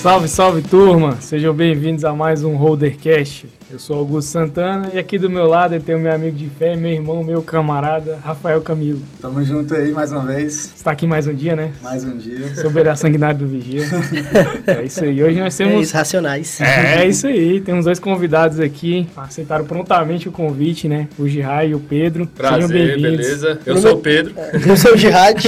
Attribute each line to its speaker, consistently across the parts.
Speaker 1: Salve, salve turma! Sejam bem-vindos a mais um Holdercast. Eu sou Augusto Santana e aqui do meu lado eu tenho meu amigo de fé, meu irmão, meu camarada, Rafael Camilo.
Speaker 2: Tamo junto aí mais uma vez.
Speaker 1: Está aqui mais um dia, né?
Speaker 2: Mais um dia.
Speaker 1: Sobre a sanguinária do Vigia. é isso aí. Hoje nós
Speaker 3: É
Speaker 1: temos.
Speaker 3: isso, racionais.
Speaker 1: É, é isso aí. Temos dois convidados aqui. Aceitaram prontamente o convite, né? O Jihai e o Pedro. Sejam
Speaker 4: Prazer,
Speaker 1: bem-vindos.
Speaker 4: beleza? Eu
Speaker 3: Meu
Speaker 4: sou o Pedro.
Speaker 3: Eu sou o Jihad.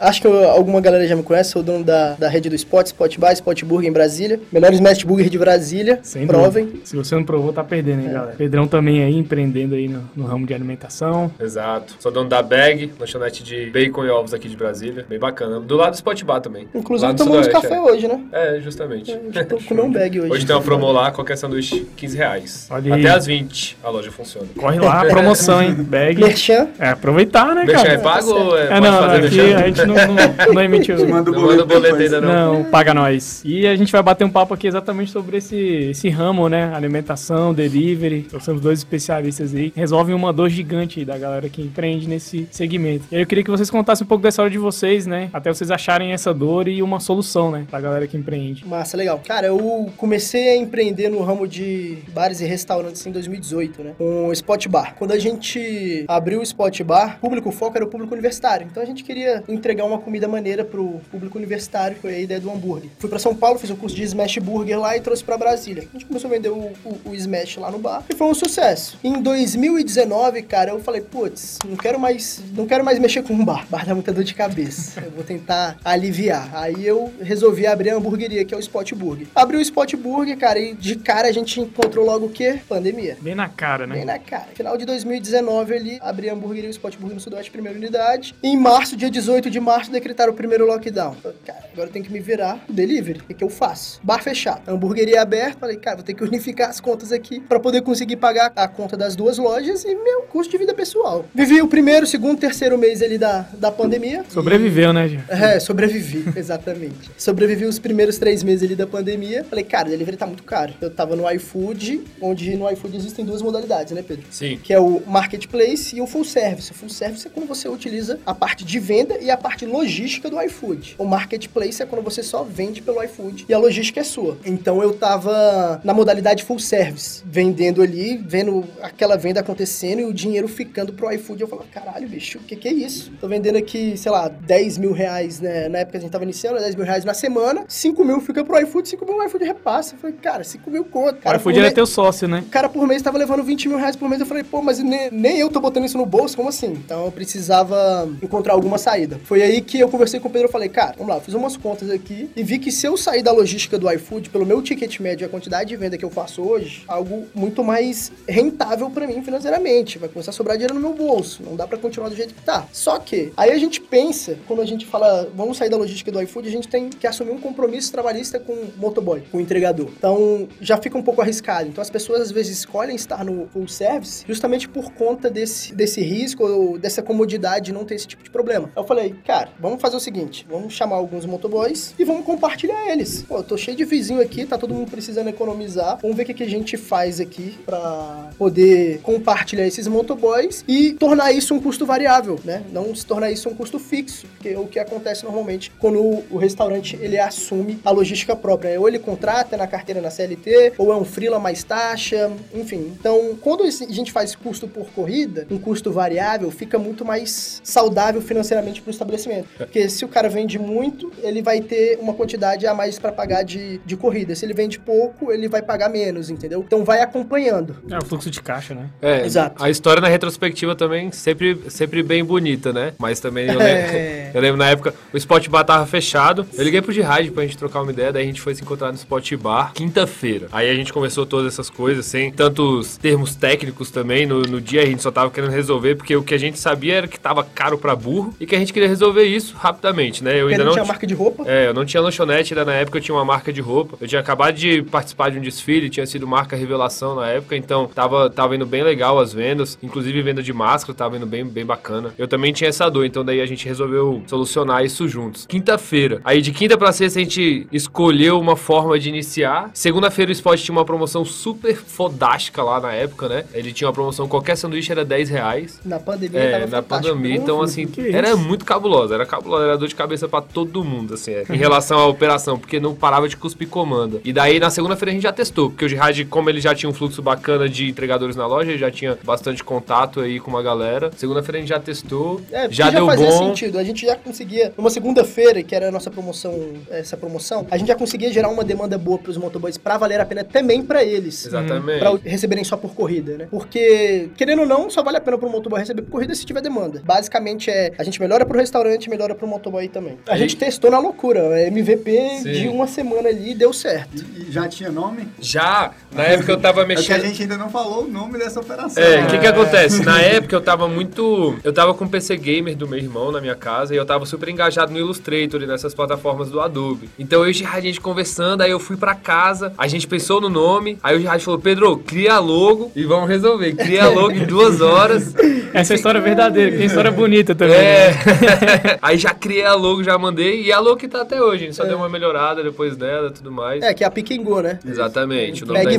Speaker 3: Acho que eu- alguma galera já me conhece. Sou o dono da, da rede do Spot, Spot Bar, Spot Burger em Brasília. Melhor Smash Burger de Brasília.
Speaker 1: Sem
Speaker 3: Provem.
Speaker 1: dúvida. Se você não provou, tá perdendo, hein, galera? Pedrão também aí empreendendo aí no, no ramo de alimentação.
Speaker 4: Exato. Sou dono da Bag, lanchonete de bacon e ovos aqui de Brasília. Bem bacana. Do lado do Spot Bar também.
Speaker 3: Inclusive tomamos café
Speaker 4: é.
Speaker 3: hoje, né?
Speaker 4: É, justamente.
Speaker 3: Eu tô comendo um bag hoje.
Speaker 4: Hoje tem uma promo lá, qualquer sanduíche, 15 reais.
Speaker 1: Olha.
Speaker 4: Até às 20 a loja funciona.
Speaker 1: Corre lá, promoção, hein? Bag.
Speaker 3: Merchan.
Speaker 1: É, aproveitar, né,
Speaker 4: Merchan é
Speaker 1: cara?
Speaker 4: pago ou é,
Speaker 1: É, não,
Speaker 4: fazer
Speaker 1: aqui a gente não, não, não emitiu.
Speaker 2: Manda o
Speaker 4: Não
Speaker 2: boleto
Speaker 4: manda boleto ainda não.
Speaker 1: Não, paga nós. E a gente vai bater um papo aqui exatamente sobre esse, esse ramo, né? Alimentação, delivery. Nós somos dois especialistas aí resolvem uma dor gigante aí da galera que empreende nesse segmento. E aí eu queria que vocês contassem um pouco da história de vocês, né? Até vocês acharem essa dor e uma solução, né? Pra galera que empreende.
Speaker 3: Massa, legal. Cara, eu comecei a empreender no ramo de bares e restaurantes em 2018, né? Com o Spot Bar. Quando a gente abriu o Spot Bar, o público foco era o público universitário. Então a gente queria entregar uma comida maneira pro público universitário, foi a ideia do hambúrguer. Fui pra São Paulo, fiz o curso de Smash Burger lá e trouxe pra Brasília. A gente começou a vender o, o, o Smash lá no bar e foi um sucesso. Em 2019, cara, eu falei, putz, não quero mais, não quero mais mexer com um bar. Bar dá muita dor de cabeça. Eu vou tentar aliviar. Aí eu resolvi abrir a hamburgueria, que é o Spot Burger. Abri o Spot Burger, cara, e de cara a gente encontrou logo o quê? Pandemia.
Speaker 1: Bem na cara,
Speaker 3: Bem
Speaker 1: né?
Speaker 3: na cara. Final de 2019 ali, abri a hamburgueria, o Spot Burger no Sudoeste, primeira unidade. Em março, dia 18 de março, decretaram o primeiro lockdown. Falei, cara, agora eu tenho que me virar delivery. O que, que eu faço? Bar fechado. Hamburgueria aberta. Falei, cara, vou ter que unificar as contas aqui pra poder conseguir pagar a conta das duas lojas e meu custo de vida pessoal. Vivi o primeiro, segundo, terceiro mês ali da, da pandemia.
Speaker 1: Sobreviveu, né, Gil?
Speaker 3: É, sobrevivi, exatamente. Sobrevivi os primeiros três meses ali da pandemia. Falei, cara, o delivery tá muito caro. Eu tava no iFood, onde no iFood existem duas modalidades, né, Pedro?
Speaker 4: Sim.
Speaker 3: Que é o marketplace e o full service. O full service é quando você utiliza a parte de venda e a parte logística do iFood. O marketplace é quando você só vende pelo iFood e a logística é sua. Então eu tava na modalidade full service, vendendo ali, vendo aquela venda acontecendo e o dinheiro ficando pro iFood. Eu falava, caralho, bicho, o que, que é isso? Tô vendendo aqui, sei lá, 10 mil reais, né? Na época que a gente tava iniciando, 10 mil reais na semana, 5 mil fica pro iFood, 5 mil o iFood repassa. Eu falei, cara, 5 mil conto.
Speaker 1: O
Speaker 3: Cara,
Speaker 1: iFood
Speaker 3: por
Speaker 1: era
Speaker 3: mês-
Speaker 1: teu sócio, né?
Speaker 3: o cara por mês tava levando 20 mil reais por mês. Eu falei, pô, mas ne- nem eu tô botando isso no bolso, como assim? Então eu precisava encontrar alguma saída. Foi aí que eu conversei com o Pedro e falei, cara, vamos lá, eu fiz umas contas aqui e vi que se eu sair da logística do iFood, pelo meu ticket médio e a quantidade de venda que eu faço hoje, algo muito mais rentável pra mim financeiramente. Vai começar a sobrar dinheiro no meu bolso. Não dá pra continuar do jeito que tá. Só que, aí a gente pensa, quando a gente fala, vamos sair da logística do iFood, a gente tem que assumir um compromisso trabalhista com o motoboy, com o entregador. Então, já fica um pouco arriscado. Então, as pessoas às vezes escolhem estar no full service justamente por conta desse, desse risco ou dessa comodidade de não ter esse tipo de problema. Eu falei, cara, vamos fazer o seguinte: vamos chamar alguns motoboys e vamos compartilhar eles. Pô, eu tô cheio de vizinho aqui, tá todo mundo precisando economizar. Vamos ver o que, que a gente faz aqui pra poder compartilhar esses motoboys e tornar isso um custo variável, né? Não se tornar isso um custo fixo, porque é o que acontece normalmente quando o, o restaurante ele assume a logística própria. Ou ele contrata na carteira na CLT, ou é um freela mais taxa, enfim. Então, quando a gente faz custo por corrida, um custo variável, fica muito mais saudável financeiramente para o estabelecimento. Porque se o cara vende muito, ele vai ter uma quantidade a mais para pagar de, de corrida. Se ele vende pouco, ele vai pagar menos, entendeu? Então vai acompanhando.
Speaker 1: É o fluxo de caixa, né?
Speaker 4: É,
Speaker 3: Exato.
Speaker 4: a história na retrospectiva também sempre, sempre bem bonita, né? Mas também eu,
Speaker 3: É.
Speaker 4: lembro, eu lembro na época o Spot Bar tava fechado. Eu liguei pro Jihad pra gente trocar uma ideia, daí a gente foi se encontrar no Spot Bar quinta-feira. Aí a gente começou todas essas coisas sem tantos termos técnicos também. No, no dia a gente só tava querendo resolver, porque o que a gente sabia era que tava caro pra burro e que a gente queria resolver isso rapidamente, né? Eu
Speaker 3: Porque
Speaker 4: ainda
Speaker 3: não
Speaker 4: não
Speaker 3: tinha
Speaker 4: ti-
Speaker 3: marca de roupa.
Speaker 4: é, eu não tinha lanchonete, ainda na época eu tinha uma marca de roupa. Eu tinha acabado de participar de um desfile, tinha sido marca marca revelação na época, então tava, tava indo bem legal as vendas, inclusive venda de máscara tava indo bem, bem bacana. Eu também tinha essa dor, então daí a gente resolveu solucionar isso juntos. Quinta-feira. Aí de quinta pra sexta a gente escolheu uma forma de iniciar. Segunda-feira o Spot tinha uma promoção super fodástica lá na época, né? Ele tinha uma promoção, qualquer sanduíche era 10 reais.
Speaker 3: Na pandemia
Speaker 4: É, na
Speaker 3: fantástico.
Speaker 4: pandemia, então assim, era muito cabulosa, era cabulosa, era dor de cabeça pra todo mundo, assim, é, em relação à operação, porque não parava de cuspir comanda. E daí na segunda-feira a gente já testou, porque o Jihad, como ele já tinha um fluxo bacana de entregadores na loja, ele já tinha bastante contato aí com uma galera. Segunda-feira a gente já testou,
Speaker 3: É, porque
Speaker 4: já, deu
Speaker 3: fazia
Speaker 4: bom.
Speaker 3: sentido. A gente já conseguia, numa segunda-feira, que era a nossa promoção, essa promoção, a gente já conseguia gerar uma demanda boa pros motoboys pra valer a pena também pra eles.
Speaker 4: Exatamente.
Speaker 3: Pra receberem só por corrida, né? Porque, querendo ou não, só vale a pena pro motoboy receber por corrida se tiver demanda. Basicamente é, a gente melhora pro restaurante, melhora pro motoboy também. A
Speaker 4: Aí-
Speaker 3: gente testou na loucura, MVP
Speaker 4: Sim.
Speaker 3: de uma semana ali deu certo.
Speaker 2: E, e já tinha nome?
Speaker 4: Já, na época eu tava
Speaker 2: É que a
Speaker 4: mexendo.
Speaker 2: gente ainda não falou o nome dessa operação.
Speaker 4: É, o
Speaker 2: né?
Speaker 4: que que acontece? Na época eu tava muito. Eu tava com o PC Gamer do meu irmão na minha casa e eu tava super engajado no Illustrator e nessas plataformas do Adobe. Então eu e o Gerard, a gente conversando, aí eu fui pra casa, a gente pensou no nome, aí o Gerard falou: Pedro, cria a logo e vamos resolver. Cria a logo em duas horas.
Speaker 1: Essa é a história verdadeira, tem história bonita também.
Speaker 4: É.
Speaker 1: né?
Speaker 4: aí já criei a logo, já mandei e a logo que tá até hoje. A gente só deu uma melhorada depois dela e tudo mais.
Speaker 3: É, que é a Go, né?
Speaker 4: Exatamente. O nome
Speaker 3: Pega
Speaker 4: da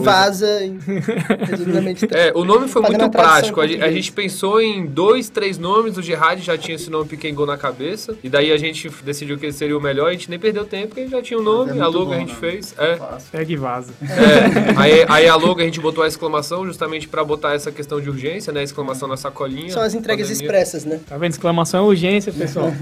Speaker 3: e- resumidamente,
Speaker 4: É, o nome foi muito prático. A a gente pensou em dois, três nomes. O Gerard já tinha esse nome Piquen Go na cabeça. E daí a gente decidiu que seria o melhor. A gente nem perdeu tempo, porque já tinha o nome.
Speaker 2: É
Speaker 4: a logo
Speaker 2: bom,
Speaker 4: a gente
Speaker 2: né?
Speaker 4: fez. É.
Speaker 1: Pega e vaza.
Speaker 4: É. Aí, aí a logo a gente botou a exclamação justamente pra botar essa questão de urgência, né? Exclamação na sacolinha.
Speaker 3: São as entregas
Speaker 4: Pandemia.
Speaker 3: expressas, né?
Speaker 1: Tá vendo? Exclamação é urgência, pessoal.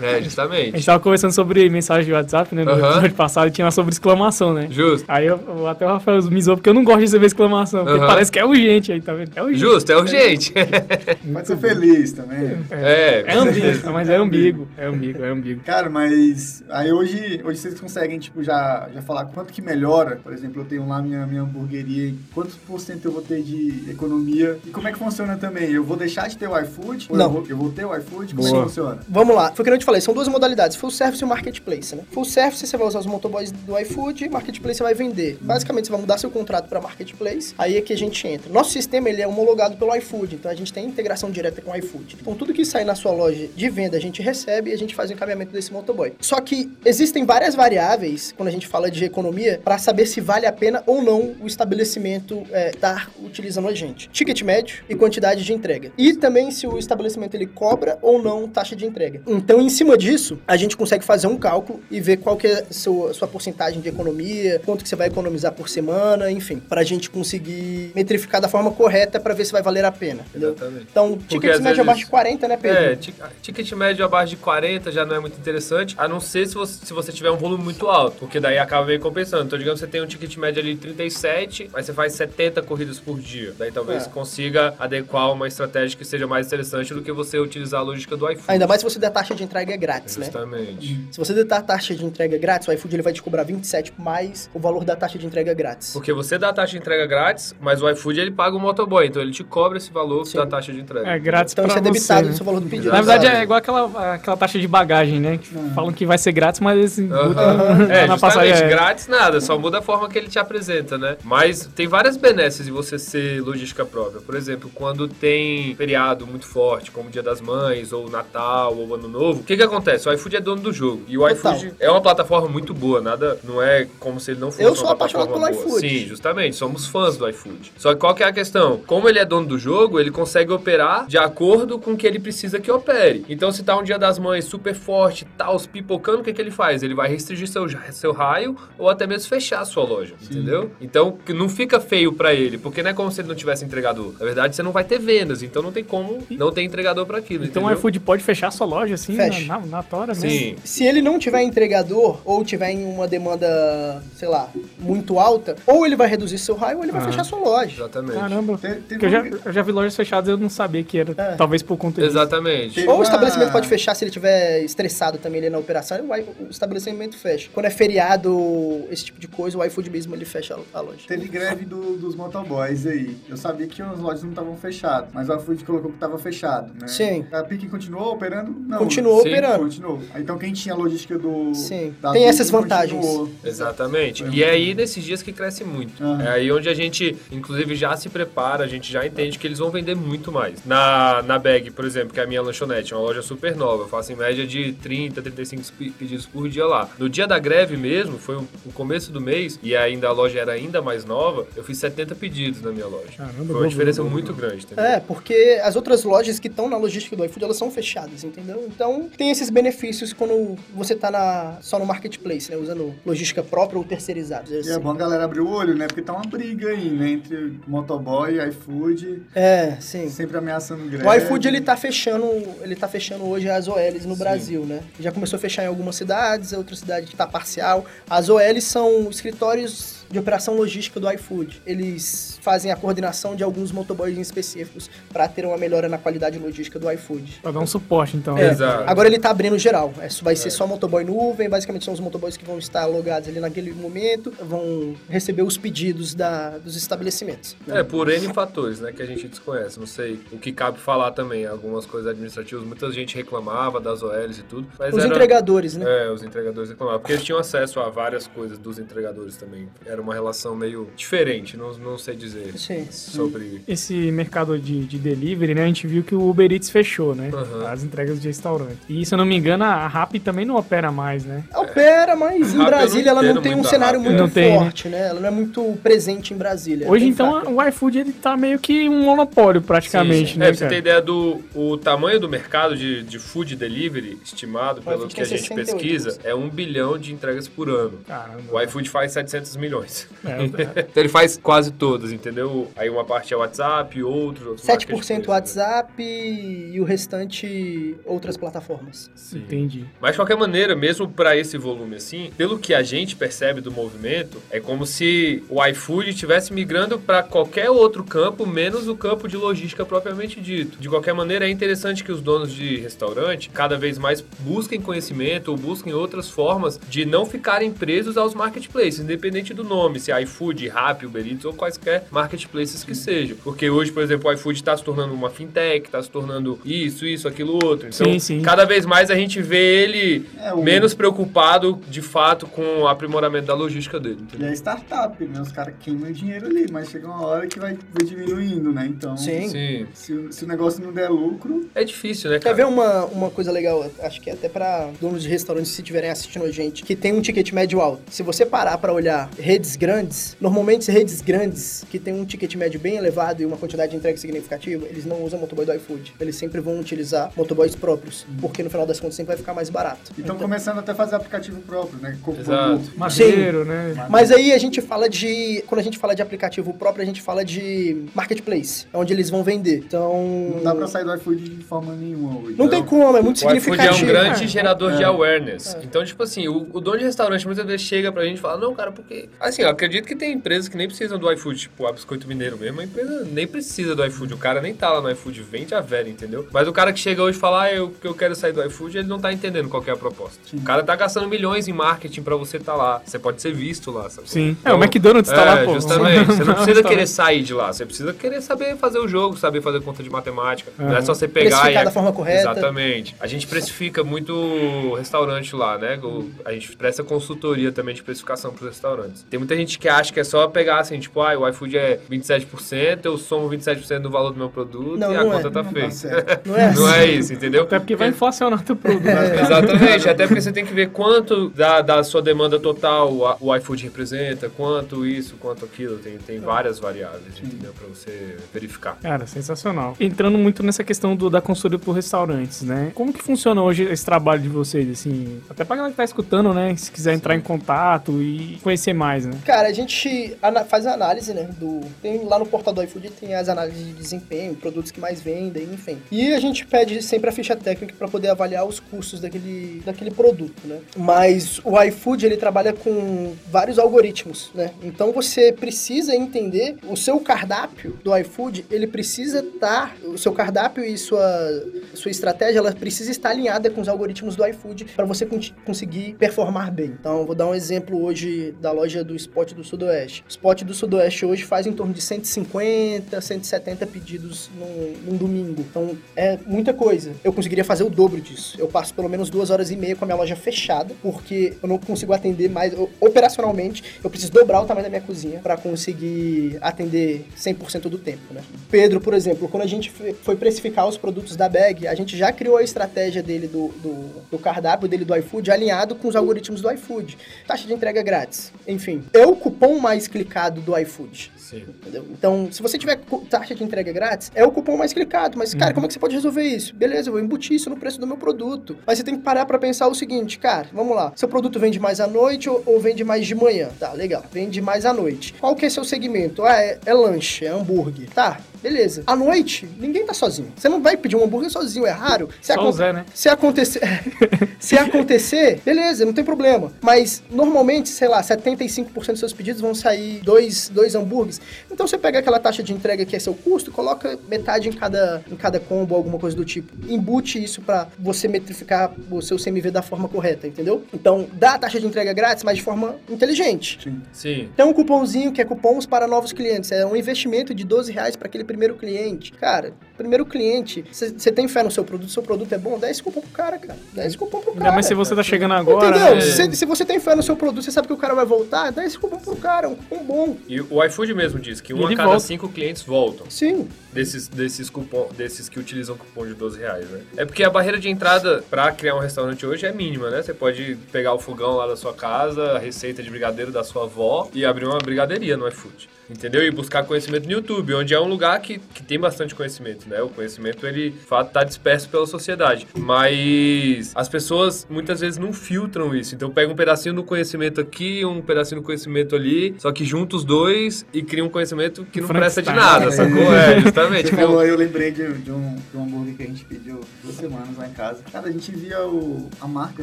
Speaker 4: É,
Speaker 1: A gente
Speaker 4: justamente.
Speaker 1: tava conversando sobre mensagem de WhatsApp, né? No
Speaker 4: Aham.
Speaker 1: episódio passado tinha uma sobre exclamação, né?
Speaker 4: Justo.
Speaker 1: Aí eu- até o Rafael me zoou porque eu não gosto de receber exclamação. Porque
Speaker 4: Aham.
Speaker 1: parece que é urgente aí, tá vendo? É urgente.
Speaker 4: Justo, é urgente.
Speaker 2: Pode ser feliz também.
Speaker 4: É,
Speaker 1: É ambíguo, mas é ambíguo. É ambíguo, é ambíguo.
Speaker 2: Cara, mas aí hoje, hoje vocês conseguem, tipo, já, já falar quanto que melhora. Por exemplo, eu tenho lá minha, minha hamburgueria, quantos por cento eu vou ter de economia? E como é que funciona também? Eu vou deixar de ter o iFood? Ou
Speaker 3: Não.
Speaker 2: Eu vou, eu vou ter o iFood? Como é
Speaker 1: Boa.
Speaker 2: que funciona?
Speaker 3: Vamos lá, foi o que eu te falei, são duas modalidades, full service e marketplace, né? Full service você vai usar os motoboys do iFood, marketplace você vai vender. Basicamente você vai mudar seu contrato para marketplace, aí é que a gente entra. Nosso sistema ele é homologado pelo iFood, então a gente tem integração direta com o iFood. Então tudo que sai na sua loja de venda a gente recebe e a gente faz o encaminhamento desse motoboy. Só que existem várias variáveis quando a gente fala de economia para saber se vale a pena ou não o estabelecimento estar utilizando a gente. Ticket médio e quantidade de entrega. E também se o estabelecimento ele cobra ou não taxa de entrega. Então, em cima disso, a gente consegue fazer um cálculo e ver qual que é a sua, sua porcentagem de economia, quanto que você vai economizar por semana, enfim, pra gente conseguir metrificar da forma correta pra ver se vai valer a pena, entendeu?
Speaker 4: Exatamente.
Speaker 3: Então,
Speaker 4: Porque,
Speaker 3: ticket médio
Speaker 4: vezes-
Speaker 3: abaixo de 40, né, Pedro?
Speaker 4: É, ti- ticket médio abaixo de 40 já não é muito interessante, a não ser se você, se você tiver um volume muito alto, porque daí acaba meio compensando. Então, digamos que você tem um ticket médio ali de 37, mas você faz 70 corridas por dia. Daí talvez
Speaker 3: É.
Speaker 4: consiga adequar uma estratégia que seja mais interessante do que você utilizar a lógica do iFood.
Speaker 3: Ainda mais se você der taxa de entrega grátis, né?
Speaker 4: Justamente.
Speaker 3: Se você der taxa de entrega grátis, o iFood ele vai te cobrar 27 mais o valor da taxa de entrega grátis.
Speaker 4: Porque você dá a taxa de entrega grátis, mas o iFood ele paga o motoboy, então ele te cobra esse valor
Speaker 3: Sim.
Speaker 4: da taxa de entrega.
Speaker 1: É grátis
Speaker 3: Então
Speaker 1: pra
Speaker 3: isso é
Speaker 1: você,
Speaker 3: debitado
Speaker 1: né?
Speaker 3: do seu valor do pedido.
Speaker 1: Na verdade é igual aquela, aquela taxa de bagagem, né? Que falam que vai ser grátis, mas eles
Speaker 4: É,
Speaker 1: na
Speaker 4: justamente,
Speaker 1: passagem.
Speaker 4: grátis nada, só muda a forma que ele te apresenta, né? Mas tem várias benesses de você ser logística própria. Por exemplo, quando tem feriado muito forte, como Dia das Mães, ou Natal, ou Ano Novo, o que que acontece? O iFood é dono do jogo. E o
Speaker 3: Total.
Speaker 4: iFood é uma plataforma muito boa, nada, não é como se ele não fosse
Speaker 3: Eu
Speaker 4: uma
Speaker 3: sou apaixonado
Speaker 4: plataforma
Speaker 3: pelo
Speaker 4: boa.
Speaker 3: iFood.
Speaker 4: Sim, justamente, somos fãs do iFood. Só que qual que é a questão? Como ele é dono do jogo, ele consegue operar de acordo com o que ele precisa que opere. Então, se tá um Dia das Mães super forte, tá os pipocando, o que que ele faz? Ele vai restringir seu, seu raio ou até mesmo fechar a sua loja, entendeu? Então, não fica feio pra ele, porque não é como se ele não tivesse entregador. Na verdade, você não vai ter vendas, então não tem como não ter entregador pra aquilo,
Speaker 1: Então o
Speaker 4: entendeu?
Speaker 1: iFood pode fechar sua loja assim,
Speaker 3: Fecha.
Speaker 1: na, na, na tora?
Speaker 4: Sim.
Speaker 3: Se ele não tiver entregador ou tiver em uma demanda, sei lá, muito alta, ou ele vai reduzir seu raio ou ele vai
Speaker 1: Ah.
Speaker 3: fechar sua loja.
Speaker 4: Exatamente.
Speaker 1: Caramba.
Speaker 2: Te- teve
Speaker 1: Porque eu já, eu já vi lojas fechadas e eu não sabia que era.
Speaker 3: É.
Speaker 1: Talvez por conta disso.
Speaker 4: Exatamente.
Speaker 2: Teve
Speaker 3: Ou o
Speaker 2: uma-
Speaker 3: estabelecimento pode fechar se ele estiver estressado também ali na operação, o i- o estabelecimento fecha. Quando é feriado, esse tipo de coisa, o iFood mesmo ele fecha a loja.
Speaker 2: Teve greve do- dos motoboys aí. Eu sabia que as lojas não estavam fechadas, mas o iFood colocou que estava fechado, né?
Speaker 3: Sim.
Speaker 2: A Pique continuou operando? Não.
Speaker 3: Continuou
Speaker 4: Sim,
Speaker 3: operando.
Speaker 2: Continuou. Então quem tinha a logística do...
Speaker 3: Sim.
Speaker 2: da
Speaker 3: Tem
Speaker 2: Pique
Speaker 3: essas vantagens.
Speaker 2: continuou.
Speaker 4: Exatamente. E é aí, nesses dias que cresce muito.
Speaker 2: Aham.
Speaker 4: É aí onde a gente, inclusive, já se prepara, a gente já entende que eles vão vender muito mais. Na, na Bag, por exemplo, que é a minha lanchonete, é uma loja super nova, eu faço em média de 30, 35 pe- pedidos por dia lá. No dia da greve mesmo, foi o, o começo do mês, e ainda a loja era ainda mais nova, eu fiz 70 pedidos na minha loja.
Speaker 1: Caramba,
Speaker 4: foi uma diferença
Speaker 1: dobrou.
Speaker 4: muito grande, entendeu?
Speaker 3: É, porque as outras lojas que estão na logística do iFood, elas são fechadas, entendeu? Então, tem esses benefícios quando você tá na, só no marketplace, né? Usando logística própria ou terceirizada. dizer
Speaker 2: E é
Speaker 3: assim.
Speaker 2: bom a galera abrir o olho, né? Porque tá uma briga aí, né? Entre motoboy e iFood,
Speaker 3: É, sim.
Speaker 2: sempre ameaçando greve.
Speaker 3: O iFood ele tá fechando, ele tá fechando hoje as OLs no
Speaker 4: Sim.
Speaker 3: Brasil, né? Já começou a fechar em algumas cidades, outra cidade que tá parcial. As OLs são escritórios de operação logística do iFood. Eles fazem a coordenação de alguns motoboys específicos para ter uma melhora na qualidade logística do iFood.
Speaker 1: Pra dar um suporte, então.
Speaker 3: É,
Speaker 4: Exato.
Speaker 3: Agora ele tá abrindo geral. É, vai ser só motoboy nuvem, basicamente são os motoboys que vão estar logados ali naquele momento, vão receber os pedidos da, dos estabelecimentos.
Speaker 4: É, por N fatores, né, que a gente desconhece. Não sei o que cabe falar também, algumas coisas administrativas. Muita gente reclamava das OLs e tudo. Mas
Speaker 3: Os
Speaker 4: era...
Speaker 3: entregadores, né?
Speaker 4: É, os entregadores reclamavam. Porque eles tinham acesso a várias coisas dos entregadores também. Era uma relação meio diferente, não, não sei dizer
Speaker 3: Sim.
Speaker 4: sobre.
Speaker 1: Esse mercado de, de delivery, né? A gente viu que o Uber Eats fechou, né?
Speaker 4: Aham.
Speaker 1: As entregas de restaurante. E se eu não me engano, a Rappi também não opera mais, né?
Speaker 3: Opera, mas em Brasília
Speaker 4: não
Speaker 3: ela não tem um cenário
Speaker 4: Rápido.
Speaker 3: muito
Speaker 1: tem, né?
Speaker 3: forte, né? Ela não é muito presente em Brasília.
Speaker 1: Hoje, então,
Speaker 3: fraca.
Speaker 1: o iFood ele tá meio que um monopólio, praticamente,
Speaker 4: Sim,
Speaker 1: né,
Speaker 4: é, pra você ter ideia do o tamanho do mercado de, de food delivery, estimado pelo que a
Speaker 3: tem
Speaker 4: gente
Speaker 3: 68,
Speaker 4: pesquisa, é um bilhão de entregas por ano.
Speaker 1: Caramba.
Speaker 4: O iFood faz 700 milhões.
Speaker 1: É, é.
Speaker 4: Então ele faz quase todas, entendeu? Aí uma parte é WhatsApp, outros. outros
Speaker 3: 7%
Speaker 4: marketplaces, né?
Speaker 3: WhatsApp e o restante outras plataformas.
Speaker 1: Entendi.
Speaker 4: Mas de qualquer maneira, mesmo para esse volume assim, pelo que a gente percebe do movimento, é como se o iFood estivesse migrando para qualquer outro campo, menos o campo de logística propriamente dito. De qualquer maneira, é interessante que os donos de restaurante cada vez mais busquem conhecimento ou busquem outras formas de não ficarem presos aos marketplaces, independente do nome, se é iFood, Rappi, Uber Eats ou quaisquer marketplaces que sejam. Porque hoje, por exemplo, o iFood está se tornando uma fintech, está se tornando isso, isso, aquilo, outro. Então,
Speaker 1: Sim, sim.
Speaker 4: cada vez mais a gente vê ele
Speaker 2: É, o-
Speaker 4: menos preocupado, de fato, com o aprimoramento da logística dele.
Speaker 2: E
Speaker 4: entendeu?
Speaker 2: é startup, né? Os caras queimam dinheiro ali, mas chega uma hora que vai, vai diminuindo, né? Então,
Speaker 3: Sim.
Speaker 4: Sim.
Speaker 2: Se, o- se o negócio não der lucro,
Speaker 4: É difícil, né,
Speaker 3: Quer
Speaker 4: cara?
Speaker 3: ver uma, uma coisa legal? Acho que até para donos de restaurantes, se estiverem assistindo a gente, que tem um ticket médio alto. Se você parar para olhar redes grandes, normalmente redes grandes que tem um ticket médio bem elevado e uma quantidade de entrega significativa, eles não usam motoboy do iFood. Eles sempre vão utilizar motoboys próprios, porque no final das contas sempre vai ficar mais barato.
Speaker 2: e estão começando até a fazer aplicativo próprio, né? Como-
Speaker 4: Exato.
Speaker 1: Madeiro, né?
Speaker 3: Mas aí a gente fala de. Quando a gente fala de aplicativo próprio, a gente fala de marketplace, onde eles vão vender. Então.
Speaker 2: Não dá pra sair do iFood de forma nenhuma hoje.
Speaker 3: Não tem como, é muito
Speaker 4: O iFood é um
Speaker 3: significativo.
Speaker 4: grande
Speaker 1: É.
Speaker 4: gerador de
Speaker 2: É.
Speaker 4: awareness. Então, tipo assim, o, o dono de restaurante muitas vezes chega pra gente e fala, não, cara, porque... Assim, eu acredito que tem empresas que nem precisam do iFood, tipo a Biscoito Mineiro mesmo, a empresa nem precisa do iFood. O cara nem tá lá no iFood, vende a velha, entendeu? Mas o cara que chega hoje e fala, ah, eu, que eu quero sair do iFood, ele não tá entendendo qual que é a proposta. O cara tá gastando milhões em marketing pra você tá lá. Você pode ser visto lá, sabe?
Speaker 1: Sim. É, o McDonald's tá
Speaker 4: é,
Speaker 1: lá, pô.
Speaker 4: justamente. Você não precisa querer sair de lá. Você precisa querer saber fazer o jogo, saber fazer conta de matemática. Não é só você pegar
Speaker 3: Precificar
Speaker 4: e...
Speaker 3: da forma correta.
Speaker 4: Exatamente. A gente precifica muito restaurante lá, né? A gente presta consultoria também de precificação pros restaurantes. Tem muita gente que acha que é só pegar assim, tipo, ah, o iFood é 27%, eu somo 27% do valor do meu produto
Speaker 3: Não,
Speaker 4: e a
Speaker 3: não é.
Speaker 4: conta tá
Speaker 2: Não tá
Speaker 4: feita.
Speaker 2: certo.
Speaker 3: Não é assim.
Speaker 4: Não é isso, entendeu?
Speaker 1: Até porque vai inflacionar teu produto.
Speaker 3: É.
Speaker 4: Exatamente, até porque você tem que ver quanto da, da sua demanda total o, o iFood representa, quanto isso, quanto aquilo. Tem, tem várias variáveis, entendeu? Pra você verificar.
Speaker 1: Cara, sensacional. Entrando muito nessa questão do, da consultoria por restaurantes, né? Como que funciona hoje esse trabalho de vocês, assim? Até pra galera que tá escutando, né? Se quiser entrar em contato e conhecer mais, né?
Speaker 3: Cara, a gente faz a análise, né? Do, tem lá no portal do iFood tem as análises de desempenho, produtos que mais vendem, enfim. E a gente pede sempre a ficha técnica para poder avaliar os custos daquele, daquele produto, né? Mas o iFood ele trabalha com vários algoritmos, né? Então você precisa entender o seu cardápio do iFood, ele precisa estar, o seu cardápio e sua, sua estratégia, ela precisa estar alinhada com os algoritmos do iFood para você con- conseguir performar bem. Então, vou dar um exemplo hoje da loja do do Spot do Sudoeste. O Spot do Sudoeste hoje faz em torno de 150, 170 pedidos num, num domingo. Então é muita coisa. Eu conseguiria fazer o dobro disso. Eu passo pelo menos duas horas e meia com a minha loja fechada, porque eu não consigo atender mais. eu- operacionalmente, eu preciso dobrar o tamanho da minha cozinha para conseguir atender 100% do tempo, né? Pedro, por exemplo, quando a gente foi precificar os produtos da Bag, a gente já criou a estratégia dele do, do, do cardápio dele do iFood alinhado com os algoritmos do iFood. Taxa de entrega grátis. Enfim, é o cupom mais clicado do iFood.
Speaker 4: Sim.
Speaker 3: Entendeu? Então, se você tiver taxa de entrega grátis, é o cupom mais clicado. Mas, cara, como é que você pode resolver isso? Beleza, eu vou embutir isso no preço do meu produto. Mas você tem que parar pra pensar o seguinte, cara, vamos lá. Seu produto vende mais à noite ou, ou vende mais de manhã? Tá, legal. Vende mais à noite. Qual que é seu segmento? Ah, é, é lanche, é hambúrguer. Tá, beleza. À noite, ninguém tá sozinho. Você não vai pedir um hambúrguer sozinho, é raro. Se
Speaker 1: Só o
Speaker 3: aconte-
Speaker 1: Zé, né?
Speaker 3: se acontecer, se acontecer, beleza, não tem problema. Mas normalmente, sei lá, 75% dos seus pedidos vão sair dois, dois hambúrgueres. Então você pega aquela taxa de entrega que é seu custo, coloca metade em cada, em cada combo, alguma coisa do tipo. Embute isso pra você metrificar o seu CMV da forma correta, entendeu? Então dá a taxa de entrega grátis, mas de forma inteligente.
Speaker 2: Sim.
Speaker 4: Sim.
Speaker 3: Tem um cupomzinho que é cupons para novos clientes. É um investimento de 12 reais para aquele primeiro cliente. Cara, primeiro cliente, você tem fé no seu produto, seu produto é bom, dá esse cupom pro cara, cara. Dá esse cupom pro cara.
Speaker 1: Mais se você tá chegando agora.
Speaker 3: Entendeu?
Speaker 1: né?
Speaker 3: Se, se você tem fé no seu produto, você sabe que o cara vai voltar, dá esse cupom pro cara, é um cupom bom.
Speaker 4: E o iFood mesmo diz que um a cada
Speaker 1: volta.
Speaker 4: cinco clientes voltam.
Speaker 3: Sim.
Speaker 4: Desses, desses, cupom, desses que utilizam cupom de 12 reais, né? É porque a barreira de entrada pra criar um restaurante hoje é mínima, né? Você pode pegar o fogão lá da sua casa, a receita de brigadeiro da sua avó e abrir uma brigadeiria no iFood. Entendeu? E buscar conhecimento no YouTube, onde é um lugar que, que tem bastante conhecimento, né? O conhecimento, ele, de fato, tá disperso pela sociedade. Mas as pessoas, muitas vezes, não filtram isso. Então, pega um pedacinho do conhecimento aqui, um pedacinho do conhecimento ali, só que junta os dois e cria um conhecimento que não presta de nada, sacou? É, justamente.
Speaker 2: Você
Speaker 4: um-
Speaker 2: falou, eu lembrei de, de um, de um hambúrguer que a gente pediu duas semanas lá em casa. Cara, a gente via o, a marca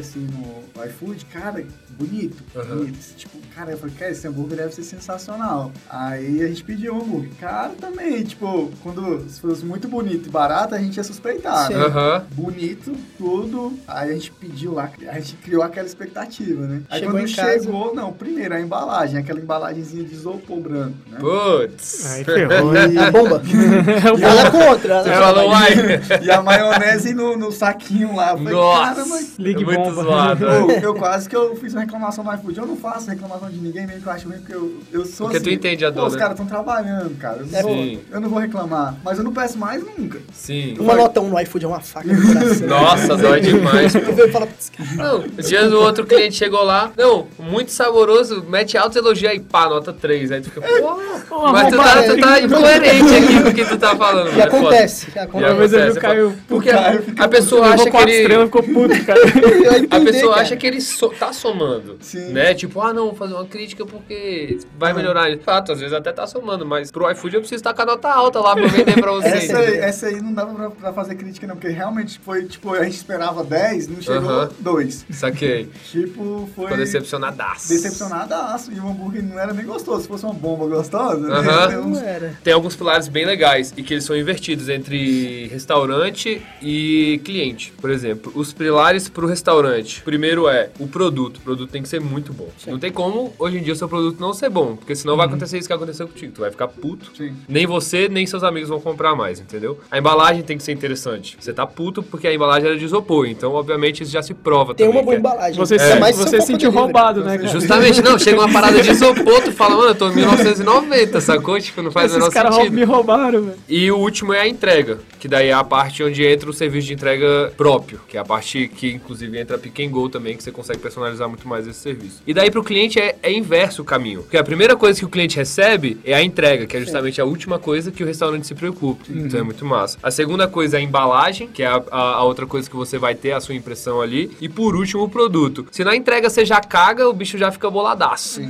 Speaker 2: assim no iFood, cara, bonito,
Speaker 4: Aham.
Speaker 2: bonito. Tipo, cara, eu falei, cara, esse hambúrguer deve ser sensacional. Aí a gente pediu o hambúrguer. Cara, também, tipo, quando se fosse muito bonito e barato, a gente ia suspeitar. Né?
Speaker 4: Aham.
Speaker 2: Bonito, tudo. Aí a gente pediu lá, a gente criou aquela expectativa, né? Aí
Speaker 3: Chegou
Speaker 2: quando
Speaker 3: em casa.
Speaker 2: chegou, não, primeiro a embalagem, aquela embalagenzinha de isopor branco, né?
Speaker 4: Putz.
Speaker 1: Aí ferrou.
Speaker 3: A bomba.
Speaker 1: É
Speaker 3: Nada contra.
Speaker 4: Falou,
Speaker 3: contra.
Speaker 4: uai.
Speaker 2: E a maionese no, no saquinho lá. Falei,
Speaker 4: Nossa.
Speaker 2: cara, mas...
Speaker 1: Ligue
Speaker 4: é muito
Speaker 1: bomba.
Speaker 4: zoado.
Speaker 2: Eu,
Speaker 4: né?
Speaker 2: eu quase que eu fiz uma reclamação no iFood. Eu não faço reclamação de ninguém, mesmo que eu acho ruim, porque eu, eu sou
Speaker 4: Porque
Speaker 2: assim.
Speaker 4: tu entende a
Speaker 2: Pô,
Speaker 4: dor,
Speaker 2: os
Speaker 4: né?
Speaker 2: caras estão trabalhando, cara. Eu não, vou, eu não vou reclamar. Mas eu não peço mais nunca.
Speaker 4: Sim.
Speaker 3: Uma nota 1 no iFood é uma faca no coração.
Speaker 4: Nossa, dói demais.
Speaker 3: Tu fala, "Putz, cara,
Speaker 4: Não, o dia do outro cliente chegou lá, não, muito saboroso, mete altos elogios aí, pá, nota 3. Aí tu fica, porra,
Speaker 1: Pô,
Speaker 4: mas tu tá, tu tá incoerente aqui com o que tu tá falando.
Speaker 3: E
Speaker 4: é
Speaker 3: acontece.
Speaker 4: E
Speaker 3: acontece.
Speaker 1: Uma vez eu vi o Caio-
Speaker 4: é. Porque
Speaker 2: Caio
Speaker 4: a pessoa acha que ele...
Speaker 1: estrelas, ficou puto, cara.
Speaker 4: A pessoa
Speaker 3: cara.
Speaker 4: acha que ele so- tá somando,
Speaker 2: Sim.
Speaker 4: né? Tipo, ah, não, vou fazer uma crítica porque vai melhorar. De fato, às vezes até tá somando, mas pro iFood eu preciso estar com a nota alta lá pra vender pra vocês.
Speaker 2: Essa, aí- essa aí não dava pra, pra fazer crítica, não, porque realmente foi, tipo, a gente esperava 10, não chegou
Speaker 4: Aham.
Speaker 2: 2.
Speaker 4: Saquei.
Speaker 2: Tipo, foi.
Speaker 4: Ficou decepcionadaço.
Speaker 2: Decepcionadaço. E o hambúrguer não era nem gostoso. Se fosse uma bomba gostosa, né?
Speaker 4: Aham.
Speaker 2: Tem uns-
Speaker 3: Não era.
Speaker 4: Tem alguns pilares bem legais e que eles são invertidos entre restaurante e cliente. Por exemplo, os pilares para o restaurante. Primeiro é o produto. O produto tem que ser muito bom. Não tem como hoje em dia o seu produto não ser bom, porque senão vai acontecer isso que aconteceu contigo. Tu vai ficar puto.
Speaker 2: Sim.
Speaker 4: Nem você, nem seus amigos vão comprar mais, entendeu? A embalagem tem que ser interessante. Você tá puto porque a embalagem era de isopor, então obviamente isso já se prova
Speaker 3: Tem
Speaker 4: também.
Speaker 3: uma boa
Speaker 4: que é-
Speaker 3: embalagem.
Speaker 1: Você, se,
Speaker 3: mais
Speaker 1: você se
Speaker 3: for
Speaker 1: sentiu roubado, né, cara?
Speaker 4: Justamente, não, chega uma parada de isopor, tu fala, mano, eu tô em 1990, sacou? Tipo, não faz o
Speaker 1: Esses
Speaker 4: menor
Speaker 1: caras
Speaker 4: sentido.
Speaker 1: me roubaram, velho.
Speaker 4: E o último é a entrega, que daí é a parte onde entra o serviço de entrega próprio, que é a parte que inclusive entra a Pick and Go também, que você consegue personalizar muito mais esse serviço. E daí pro cliente é, é inverso o caminho, porque a primeira coisa que o cliente recebe é a entrega, que é justamente a última coisa que o restaurante se preocupa. Então é muito massa. A segunda coisa é a embalagem, que é a, a- a outra coisa que você vai ter, a sua impressão ali. E por último, o produto. Se na entrega você já caga, o bicho já fica boladaço.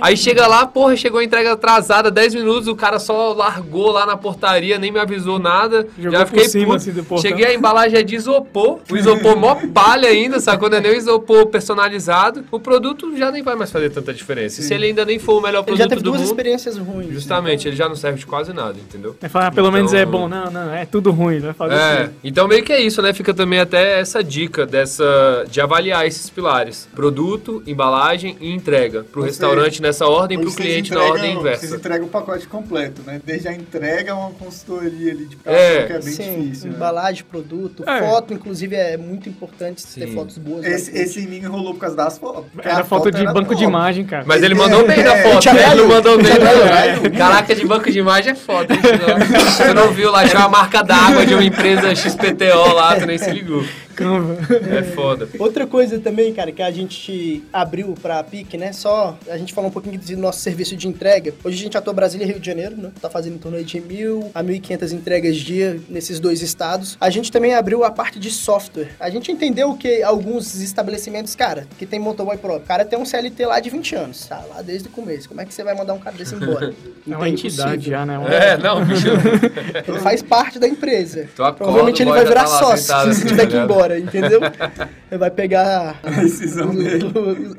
Speaker 4: Aí chega lá, porra, chegou a entrega atrasada, 10 minutos, o cara só largou lá na portaria, nem me avisou nada.
Speaker 1: Jogou
Speaker 4: já
Speaker 1: por
Speaker 4: fiquei
Speaker 1: cima,
Speaker 4: puto.
Speaker 1: assim, do.
Speaker 4: Cheguei, a embalagem é de isopor, o isopor mó palha ainda, sacou? Não é nem o isopor personalizado. O produto já nem vai mais fazer tanta diferença. E Se ele ainda nem for o melhor
Speaker 3: Ele já
Speaker 4: produto
Speaker 3: teve
Speaker 4: do
Speaker 3: duas
Speaker 4: mundo,
Speaker 3: experiências ruins.
Speaker 4: justamente, ele já não serve de quase nada, entendeu?
Speaker 1: É falar, pelo menos é
Speaker 4: Então-
Speaker 1: bom. Não, Não, é tudo ruim, vai fazer
Speaker 4: É,
Speaker 1: assim.
Speaker 4: então meio que é isso, né? Fica também até essa dica dessa de avaliar esses pilares: produto, embalagem e entrega. Pro
Speaker 2: Ou
Speaker 4: restaurante nessa ordem, pro
Speaker 2: vocês
Speaker 4: cliente na
Speaker 2: entregam-
Speaker 4: ordem
Speaker 2: Vocês
Speaker 4: inversa.
Speaker 2: entregam o pacote completo, né? Desde a entrega a uma consultoria ali de
Speaker 4: É.
Speaker 2: que é bem
Speaker 3: Sim,
Speaker 2: difícil. né?
Speaker 3: embalagem, produto,
Speaker 1: É.
Speaker 3: foto, inclusive é muito importante ter
Speaker 4: Sim.
Speaker 3: fotos boas. né?
Speaker 2: Esse, esse em mim enrolou por causa das fotos.
Speaker 1: Era
Speaker 2: a
Speaker 1: foto de
Speaker 2: era
Speaker 1: banco de imagem, cara.
Speaker 4: Mas ele mandou bem na
Speaker 2: É,
Speaker 4: foto, né? Ele mandou bem. É. Caraca, de banco de imagem é foda. hein? Você não viu lá, tinha uma marca d'água de uma empresa XPTO lá, tu nem se ligou.
Speaker 1: Canva.
Speaker 4: É foda.
Speaker 3: Outra coisa também, cara, que a gente abriu pra PIC, né? Só a gente falou um pouquinho do nosso serviço de entrega. Hoje a gente atua Brasília e Rio de Janeiro, né? Tá fazendo em torno de mil a 1.500 entregas dia nesses dois estados. A gente também abriu a parte de software. A gente entendeu que alguns estabelecimentos, cara, que tem motoboy pro, o cara tem um CLT lá de 20 anos, tá? Lá desde o começo. Como é que você vai mandar um cara desse embora?
Speaker 1: É uma entidade já, né? Uma-
Speaker 4: É, não, bicho.
Speaker 3: Ele faz parte da empresa.
Speaker 4: Tu
Speaker 3: Provavelmente ele vai virar
Speaker 4: tá
Speaker 3: sócio
Speaker 4: sentado
Speaker 3: se tiver
Speaker 4: tá
Speaker 3: que ir
Speaker 4: ligado?
Speaker 3: Embora, entendeu? Ele vai pegar
Speaker 2: A rescisão dele.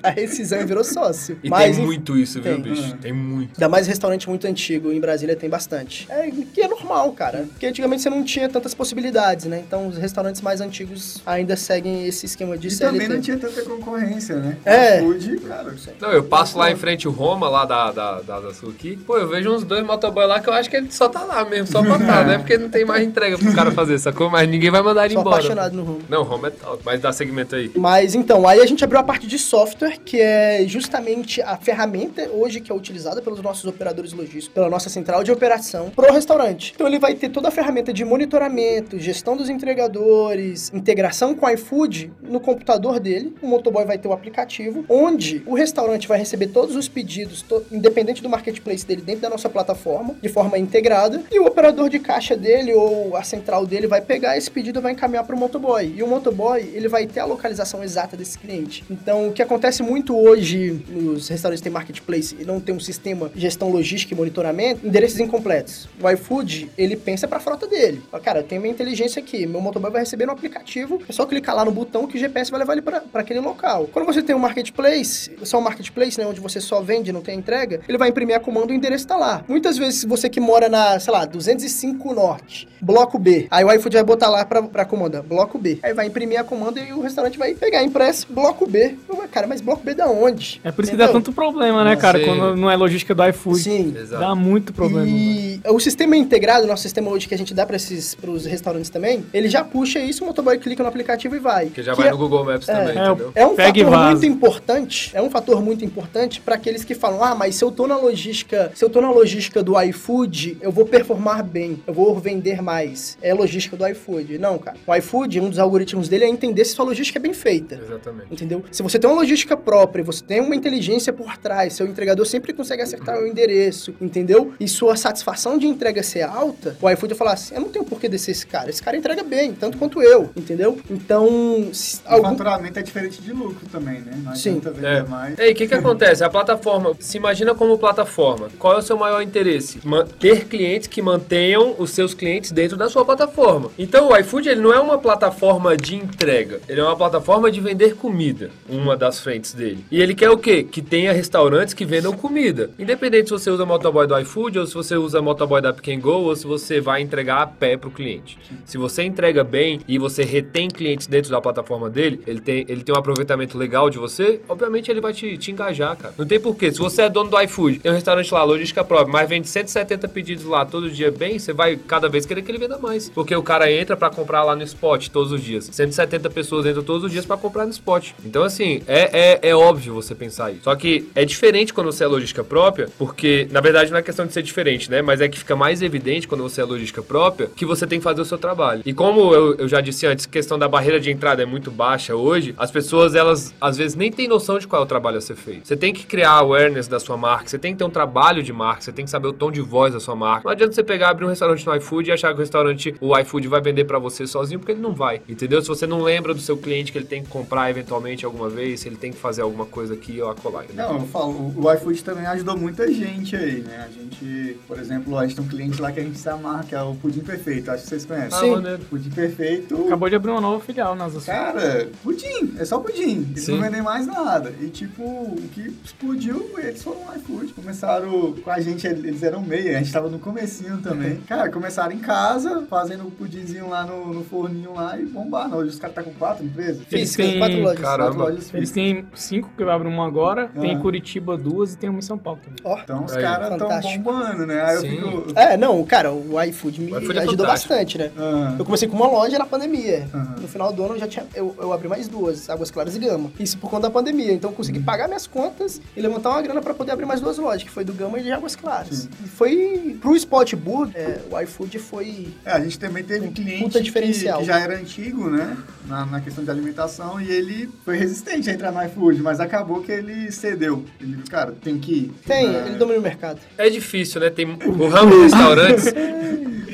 Speaker 3: a rescisão e virou sócio.
Speaker 4: E
Speaker 3: Mas,
Speaker 4: tem muito isso, viu,
Speaker 3: tem.
Speaker 4: bicho? Tem muito.
Speaker 3: Ainda mais restaurante muito antigo, em Brasília tem bastante. É, que é normal, cara. Porque antigamente você não tinha tantas possibilidades, né? Então os restaurantes mais antigos ainda seguem esse esquema de
Speaker 2: E
Speaker 3: CLT.
Speaker 2: também não tinha tanta concorrência, né?
Speaker 3: É.
Speaker 2: Food, cara.
Speaker 4: Não, eu passo lá em frente o Roma, lá da, da, da, da aqui. Pô, eu vejo uns dois motoboy lá que eu acho que ele só tá lá mesmo, só pra tá, né? Porque não tem mais entrega pro cara fazer, sacou? Mas ninguém vai mandar ele
Speaker 3: Sou
Speaker 4: embora.
Speaker 3: apaixonado no rumo.
Speaker 4: Não, Roma é top, mas dá segmento aí.
Speaker 3: Mas então, aí a gente abriu a parte de software, que é justamente a ferramenta hoje que é utilizada pelos nossos operadores logísticos, pela nossa central de operação pro restaurante. Então ele vai ter toda a ferramenta de monitoramento, gestão dos entregadores, integração com o iFood no computador dele. O motoboy vai ter o aplicativo, onde o restaurante vai receber todos os pedidos, to- independente do marketplace dele, dentro da nossa plataforma, de forma integrada, e o operador de caixa dele ou a central dele vai pegar esse pedido e vai encaminhar para o motoboy. E o motoboy, ele vai ter a localização exata desse cliente. Então, o que acontece muito hoje nos restaurantes que tem marketplace e não tem um sistema de gestão logística e monitoramento, endereços incompletos. O iFood, ele pensa para frota dele. Fala, Cara, tenho minha inteligência aqui, meu motoboy vai receber no aplicativo, é só clicar lá no botão que o GPS vai levar ele para aquele local. Quando você tem um marketplace, só um marketplace, né, onde você só vende não tem entrega, ele vai imprimir a comando e o endereço tá lá. Muitas vezes, você que mora na, sei lá, 205 Norte, bloco B, aí o iFood vai botar lá pra comanda, bloco B. Aí vai imprimir a comanda e o restaurante vai pegar impresso, bloco B. Eu, cara, mas bloco B da onde?
Speaker 1: É por isso que dá
Speaker 3: Entendeu?
Speaker 1: tanto problema, né, cara?
Speaker 4: Sim.
Speaker 1: Quando não é logística do iFood.
Speaker 3: Sim.
Speaker 4: Exato.
Speaker 1: Dá muito problema. mano.
Speaker 3: E o sistema integrado, nosso sistema hoje que a gente dá para esses pros restaurantes também, ele já puxa isso, o motoboy clica no aplicativo e vai.
Speaker 4: Porque já
Speaker 3: Que
Speaker 4: vai
Speaker 3: é-
Speaker 4: no Google Maps também,
Speaker 1: é,
Speaker 4: entendeu?
Speaker 3: É um
Speaker 1: Pega
Speaker 3: fator muito importante, é um fator muito importante para aqueles que falam: "Ah, mas se eu tô na logística, se eu tô na logística do iFood, eu vou performar bem, eu vou vender mais". É logística do iFood. Não, cara. O iFood, um dos algoritmos dele é entender se sua logística é bem feita.
Speaker 4: Exatamente.
Speaker 3: Entendeu? Se você tem uma logística própria, você tem uma inteligência por trás, seu entregador sempre consegue acertar o endereço, entendeu? E sua satisfação de entrega ser alta, o iFood vai falar assim: eu não tenho por que descer esse cara. Esse cara entrega bem, tanto quanto eu, entendeu? Então, se
Speaker 2: O
Speaker 3: algum...
Speaker 2: faturamento é diferente de lucro também, né? Não
Speaker 3: Sim.
Speaker 4: É.
Speaker 2: mais.
Speaker 4: E aí, o que que acontece? A plataforma, se imagina como plataforma. Qual é o seu maior interesse? Ter clientes que mantenham os seus clientes dentro da sua plataforma. Então, o iFood, ele não é uma plataforma de entrega. Ele é uma plataforma de vender comida. Uma das frentes dele. E ele quer o quê? Que tenha restaurantes que vendam comida. Independente se você usa motoboy do iFood, ou se você usa motoboy da Pick Go, ou se você vai entregar a pé pro cliente. Se você entrega bem e você retém clientes dentro da plataforma dele, ele tem, ele tem um aproveitamento legal de você, obviamente ele vai te, te engajar, cara. Não tem porquê. Se você é dono do iFood, tem um restaurante lá, logística própria, mas vende 170 pedidos lá todo dia bem, você vai cada vez querer que ele venda mais. Porque o cara entra pra comprar lá no spot todos os dias. 170 pessoas entram todos os dias pra comprar no spot. Então, assim, é, é, é óbvio você pensar isso. Só que é diferente quando você é logística própria, porque, na verdade, não é questão de ser diferente, né? Mas é que fica mais evidente quando você é logística própria que você tem que fazer o seu trabalho. E como eu, eu já disse antes, a questão da barreira de entrada é muito baixa hoje, as pessoas, elas, às vezes, nem têm noção de qual é o trabalho a ser feito. Você tem que criar awareness da sua marca, você tem que ter um trabalho de marca, você tem que saber o tom de voz da sua marca. Não adianta você pegar, abrir um restaurante no iFood e achar que o restaurante, o iFood vai vender pra você sozinho, porque ele não vai, entendeu? Se você não lembra do seu cliente que ele tem que comprar eventualmente alguma vez, se ele tem que fazer alguma coisa aqui ou acolá. entendeu?
Speaker 2: Não, eu falo, o iFood também ajudou muita gente aí, né? A gente, por exemplo, a gente tem um cliente lá que a gente se amarra, que é o Pudim Perfeito, acho que vocês conhecem.
Speaker 4: Ah,
Speaker 3: Sim.
Speaker 4: maneiro.
Speaker 2: Pudim Perfeito,
Speaker 1: Acabou de abrir uma nova filial nas ações.
Speaker 2: cara, pudim, é só pudim, eles
Speaker 4: Sim.
Speaker 2: não vendem mais nada. E tipo, o que explodiu, eles foram no iFood, começaram com a gente, eles eram meia, a gente tava no comecinho também. Cara, começaram em casa, fazendo o pudimzinho lá no, no forninho lá e bombaram. Hoje os caras tá com quatro empresas.
Speaker 1: Eles têm-
Speaker 3: quatro lojas.
Speaker 4: Caramba.
Speaker 2: Quatro lojas
Speaker 1: Eles têm cinco que vai abrir uma agora, tem
Speaker 2: Ah.
Speaker 1: em Curitiba duas e tem uma em São Paulo também.
Speaker 3: Ó.
Speaker 2: Então os caras tão
Speaker 3: Fantástico.
Speaker 2: bombando, né? Aí eu fico...
Speaker 3: É, não, cara, o iFood me
Speaker 4: O iFood é
Speaker 3: ajudou
Speaker 4: fantástico.
Speaker 3: bastante, né?
Speaker 2: Ah,
Speaker 3: Eu comecei com uma loja na pandemia. No final do ano eu já tinha. Eu, eu abri mais duas, Águas Claras e Gama. Isso por conta da pandemia. Então eu consegui
Speaker 2: Uhum.
Speaker 3: pagar minhas contas e levantar uma grana pra poder abrir mais duas lojas, que foi do Gama e de Águas Claras.
Speaker 2: Sim.
Speaker 3: E foi pro Spot Burger, é, o iFood foi.
Speaker 2: É, a gente também teve um cliente
Speaker 3: Puta
Speaker 2: que,
Speaker 3: diferencial.
Speaker 2: que já era antigo, né? Na, na questão de alimentação, e ele foi resistente a entrar no iFood, mas acabou que ele cedeu. Ele, cara, tem que ir.
Speaker 3: Tem,
Speaker 2: É,
Speaker 3: ele domina o mercado.
Speaker 4: É difícil, né? Tem o ramo de restaurantes.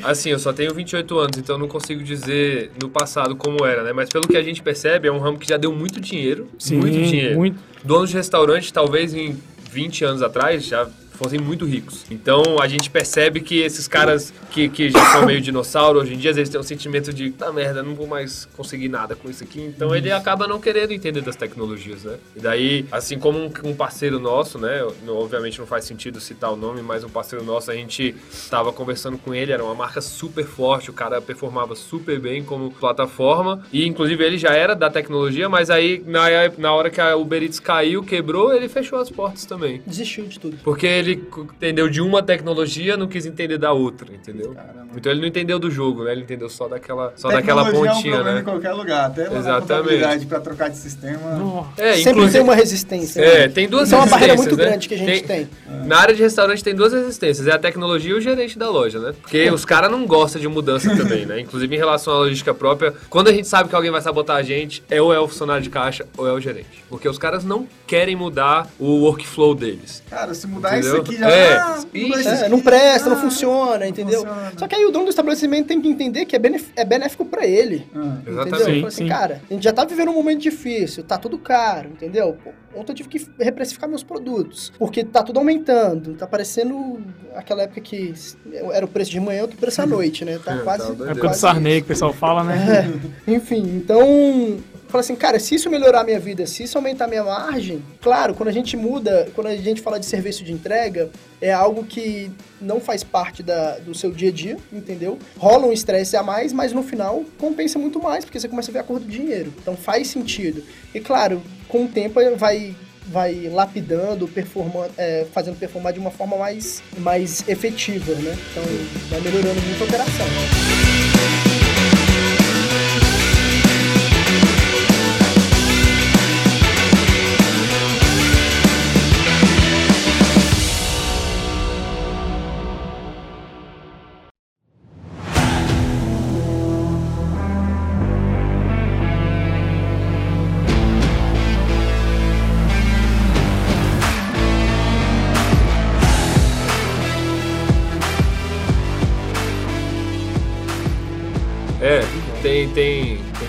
Speaker 4: Assim, eu só tenho 28 anos, então eu não consigo dizer no passado como era, né? Mas pelo que a gente percebe, é um ramo que já deu muito dinheiro. muito dinheiro.
Speaker 1: muito.
Speaker 4: Donos de restaurante, talvez em 20 anos atrás, já fossem muito ricos. Então a gente percebe que esses caras que, que já são meio dinossauro, hoje em dia, eles têm um sentimento de, tá merda, não vou mais conseguir nada com isso aqui. Então ele acaba não querendo entender das tecnologias, né? E daí, assim como um, um parceiro nosso, né? obviamente não faz sentido citar o nome, mas um parceiro nosso, a gente tava conversando com ele, era uma marca super forte, o cara performava super bem como plataforma. E inclusive ele já era da tecnologia, mas aí na, na hora que a Uber Eats caiu, quebrou, ele fechou as portas também.
Speaker 3: Desistiu de tudo.
Speaker 4: Porque ele c- entendeu de uma tecnologia, não quis entender da outra, entendeu?
Speaker 2: Caramba.
Speaker 4: Então ele não entendeu do jogo, né? Ele entendeu só daquela, só daquela pontinha,
Speaker 2: é um
Speaker 4: né?
Speaker 2: em qualquer lugar, até
Speaker 4: Exatamente.
Speaker 2: pra trocar de sistema.
Speaker 1: Nossa.
Speaker 4: É,
Speaker 3: Sempre
Speaker 4: inclusive-
Speaker 3: tem uma resistência.
Speaker 4: É,
Speaker 3: né?
Speaker 4: tem duas
Speaker 3: Isso é uma barreira
Speaker 4: resistências,
Speaker 3: muito
Speaker 4: né?
Speaker 3: grande que a gente tem.
Speaker 4: Na área de restaurante tem duas resistências, é a tecnologia e o gerente da loja, né? Porque os caras não gostam de mudança também, né? Inclusive em relação à logística própria, quando a gente sabe que alguém vai sabotar a gente, é ou é o funcionário de caixa ou é o gerente. Porque os caras não querem mudar o workflow deles.
Speaker 2: Cara, se mudar
Speaker 4: Entendeu?
Speaker 2: Aqui já
Speaker 4: É.
Speaker 2: ah, isso
Speaker 3: É, não presta, não
Speaker 2: ah,
Speaker 3: funciona, entendeu?
Speaker 2: funciona.
Speaker 3: Só que aí o dono do estabelecimento tem que entender que é, benef- é benéfico pra ele.
Speaker 2: Ah,
Speaker 3: Entendeu? Fala assim,
Speaker 1: Sim.
Speaker 3: cara, a gente já tá vivendo um momento difícil, tá tudo caro, entendeu? Pô, Ontem eu tive que reprecificar meus produtos, porque tá tudo aumentando, tá parecendo aquela época que era o preço de manhã, outro preço à noite, né? Tá
Speaker 4: É,
Speaker 3: quase...
Speaker 4: tá.
Speaker 1: Época do
Speaker 3: quase
Speaker 1: Sarney,
Speaker 3: isso.
Speaker 1: que o pessoal fala, né?
Speaker 3: É, enfim, então. Fala assim, cara, se isso melhorar a minha vida, se isso aumentar a minha margem, claro, quando a gente muda, quando a gente fala de serviço de entrega, é algo que não faz parte da, do seu dia a dia, entendeu? Rola um estresse a mais, mas no final compensa muito mais, porque você começa a ver a cor do dinheiro. Então faz sentido. E claro, com o tempo vai vai lapidando, performando, é, fazendo performar de uma forma mais, mais efetiva, né? Então vai melhorando muito a operação.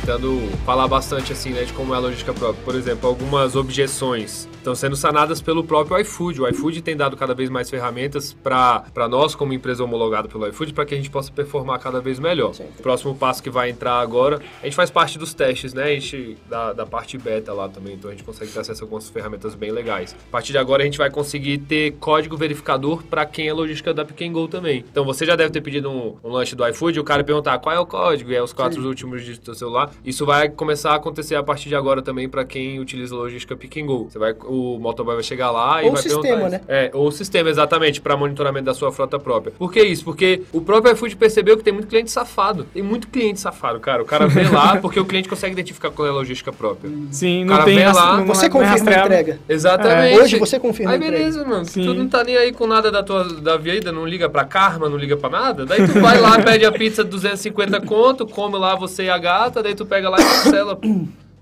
Speaker 4: Tentando falar bastante assim, né, de como é a logística própria. Por exemplo, algumas objeções estão sendo sanadas pelo próprio iFood. O iFood tem dado cada vez mais ferramentas para nós, como empresa homologada pelo iFood, para que a gente possa performar cada vez melhor.
Speaker 3: Sim.
Speaker 4: O próximo passo que vai entrar agora, a gente faz parte dos testes, né? A gente da, da parte beta lá também, então a gente consegue ter acesso a algumas ferramentas bem legais. A partir de agora a gente vai conseguir ter código verificador para quem é logística da Pick Go também. Então você já deve ter pedido um, um lanche do iFood e o cara perguntar qual é o código e é os quatro últimos dígitos do celular. Isso vai começar a acontecer a partir de agora também para quem utiliza a logística Pick Go. Você vai, o motoboy vai chegar lá e
Speaker 3: Ou o
Speaker 4: vai
Speaker 3: sistema,
Speaker 4: perguntar
Speaker 3: né?
Speaker 4: É, ou o sistema, exatamente, para monitoramento da sua frota própria. Por que isso? Porque o próprio iFood percebeu que tem muito cliente safado. Tem muito cliente safado, cara. O cara vê lá porque o cliente consegue identificar qual é a logística própria.
Speaker 1: Sim,
Speaker 4: O
Speaker 1: não
Speaker 4: cara
Speaker 1: tem
Speaker 4: vem lá,
Speaker 1: não
Speaker 3: Você
Speaker 1: é- não é
Speaker 3: confirma a entrega.
Speaker 4: Exatamente.
Speaker 3: Hoje você confirma
Speaker 4: Aí beleza, mano.
Speaker 1: Sim.
Speaker 4: Tu não tá nem aí com nada da tua da vida, não liga pra karma, não liga pra nada. Daí tu vai lá, pede a pizza de 250 conto, come lá você e a gata, daí tu pega lá e cancela. pô.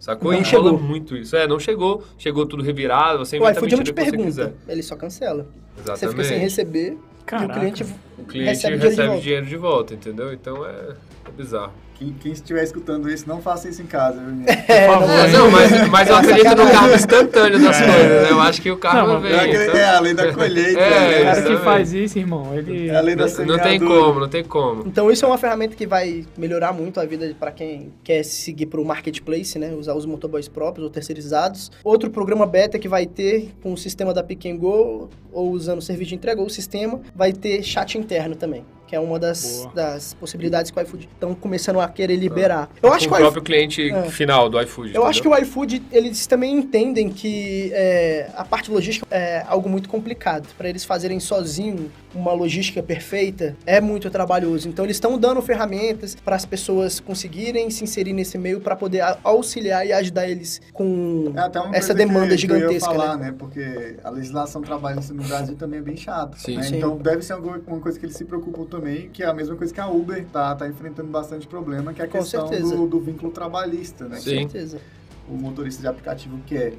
Speaker 4: Sacou?
Speaker 3: Não
Speaker 4: e rola
Speaker 3: chegou.
Speaker 4: muito isso. É, não chegou. Chegou tudo revirado, você
Speaker 3: O
Speaker 4: inventa a
Speaker 3: iFood não te
Speaker 4: mentira que você quiser.
Speaker 3: pergunta, ele só cancela. Você fica
Speaker 4: Exatamente.
Speaker 3: sem receber e o
Speaker 1: Caraca.
Speaker 3: cliente
Speaker 4: o cliente
Speaker 3: recebe
Speaker 4: recebe,
Speaker 3: dinheiro de
Speaker 4: dinheiro,
Speaker 3: volta.
Speaker 4: de volta, entendeu? Então é, é bizarro.
Speaker 2: Quem, quem estiver escutando isso, não faça isso em casa, viu?
Speaker 3: É,
Speaker 1: Por favor.
Speaker 4: É, não, mas, mas eu
Speaker 3: É
Speaker 4: acredito no carro instantâneo das coisas, né? Eu acho que o carro
Speaker 1: Não,
Speaker 4: vem.
Speaker 2: É,
Speaker 4: então-
Speaker 2: é a lei da colheita.
Speaker 4: É,
Speaker 1: O
Speaker 2: né?
Speaker 1: cara que faz isso, irmão, ele.
Speaker 2: É a lei da
Speaker 4: Não, não tem como, não tem como.
Speaker 3: Então isso é uma ferramenta que vai melhorar muito a vida para quem quer seguir para o marketplace, né? Usar os motoboys próprios ou terceirizados. Outro programa beta que vai ter com o sistema da Pick and Go ou usando o serviço de entrega ou o sistema, vai ter chat interno também. Que é uma das, das possibilidades que o iFood estão começando a querer liberar. Eu acho
Speaker 4: com
Speaker 3: que
Speaker 4: o
Speaker 3: o iFood,
Speaker 4: próprio cliente
Speaker 3: É.
Speaker 4: final do iFood.
Speaker 3: eu acho que
Speaker 4: entendeu?
Speaker 3: o iFood, eles também entendem que é, a parte logística é algo muito complicado. Para eles fazerem sozinho uma logística perfeita é muito trabalhoso. Então eles estão dando ferramentas para as pessoas conseguirem se inserir nesse meio para poder a- auxiliar e ajudar eles com
Speaker 2: É até uma
Speaker 3: essa demanda
Speaker 2: que, que eu ia
Speaker 3: gigantesca,
Speaker 2: falar,
Speaker 3: né?
Speaker 2: né? Porque a legislação trabalhista no Brasil também é bem chata.
Speaker 4: Sim.
Speaker 2: né?
Speaker 3: Sim.
Speaker 2: Então deve ser alguma uma coisa que eles se preocupam também, que é a mesma coisa que a Uber tá, tá enfrentando bastante problema, que é a
Speaker 3: Com
Speaker 2: questão do, do vínculo trabalhista, né?
Speaker 3: Com
Speaker 4: Sim.
Speaker 3: certeza.
Speaker 2: o motorista de aplicativo quer.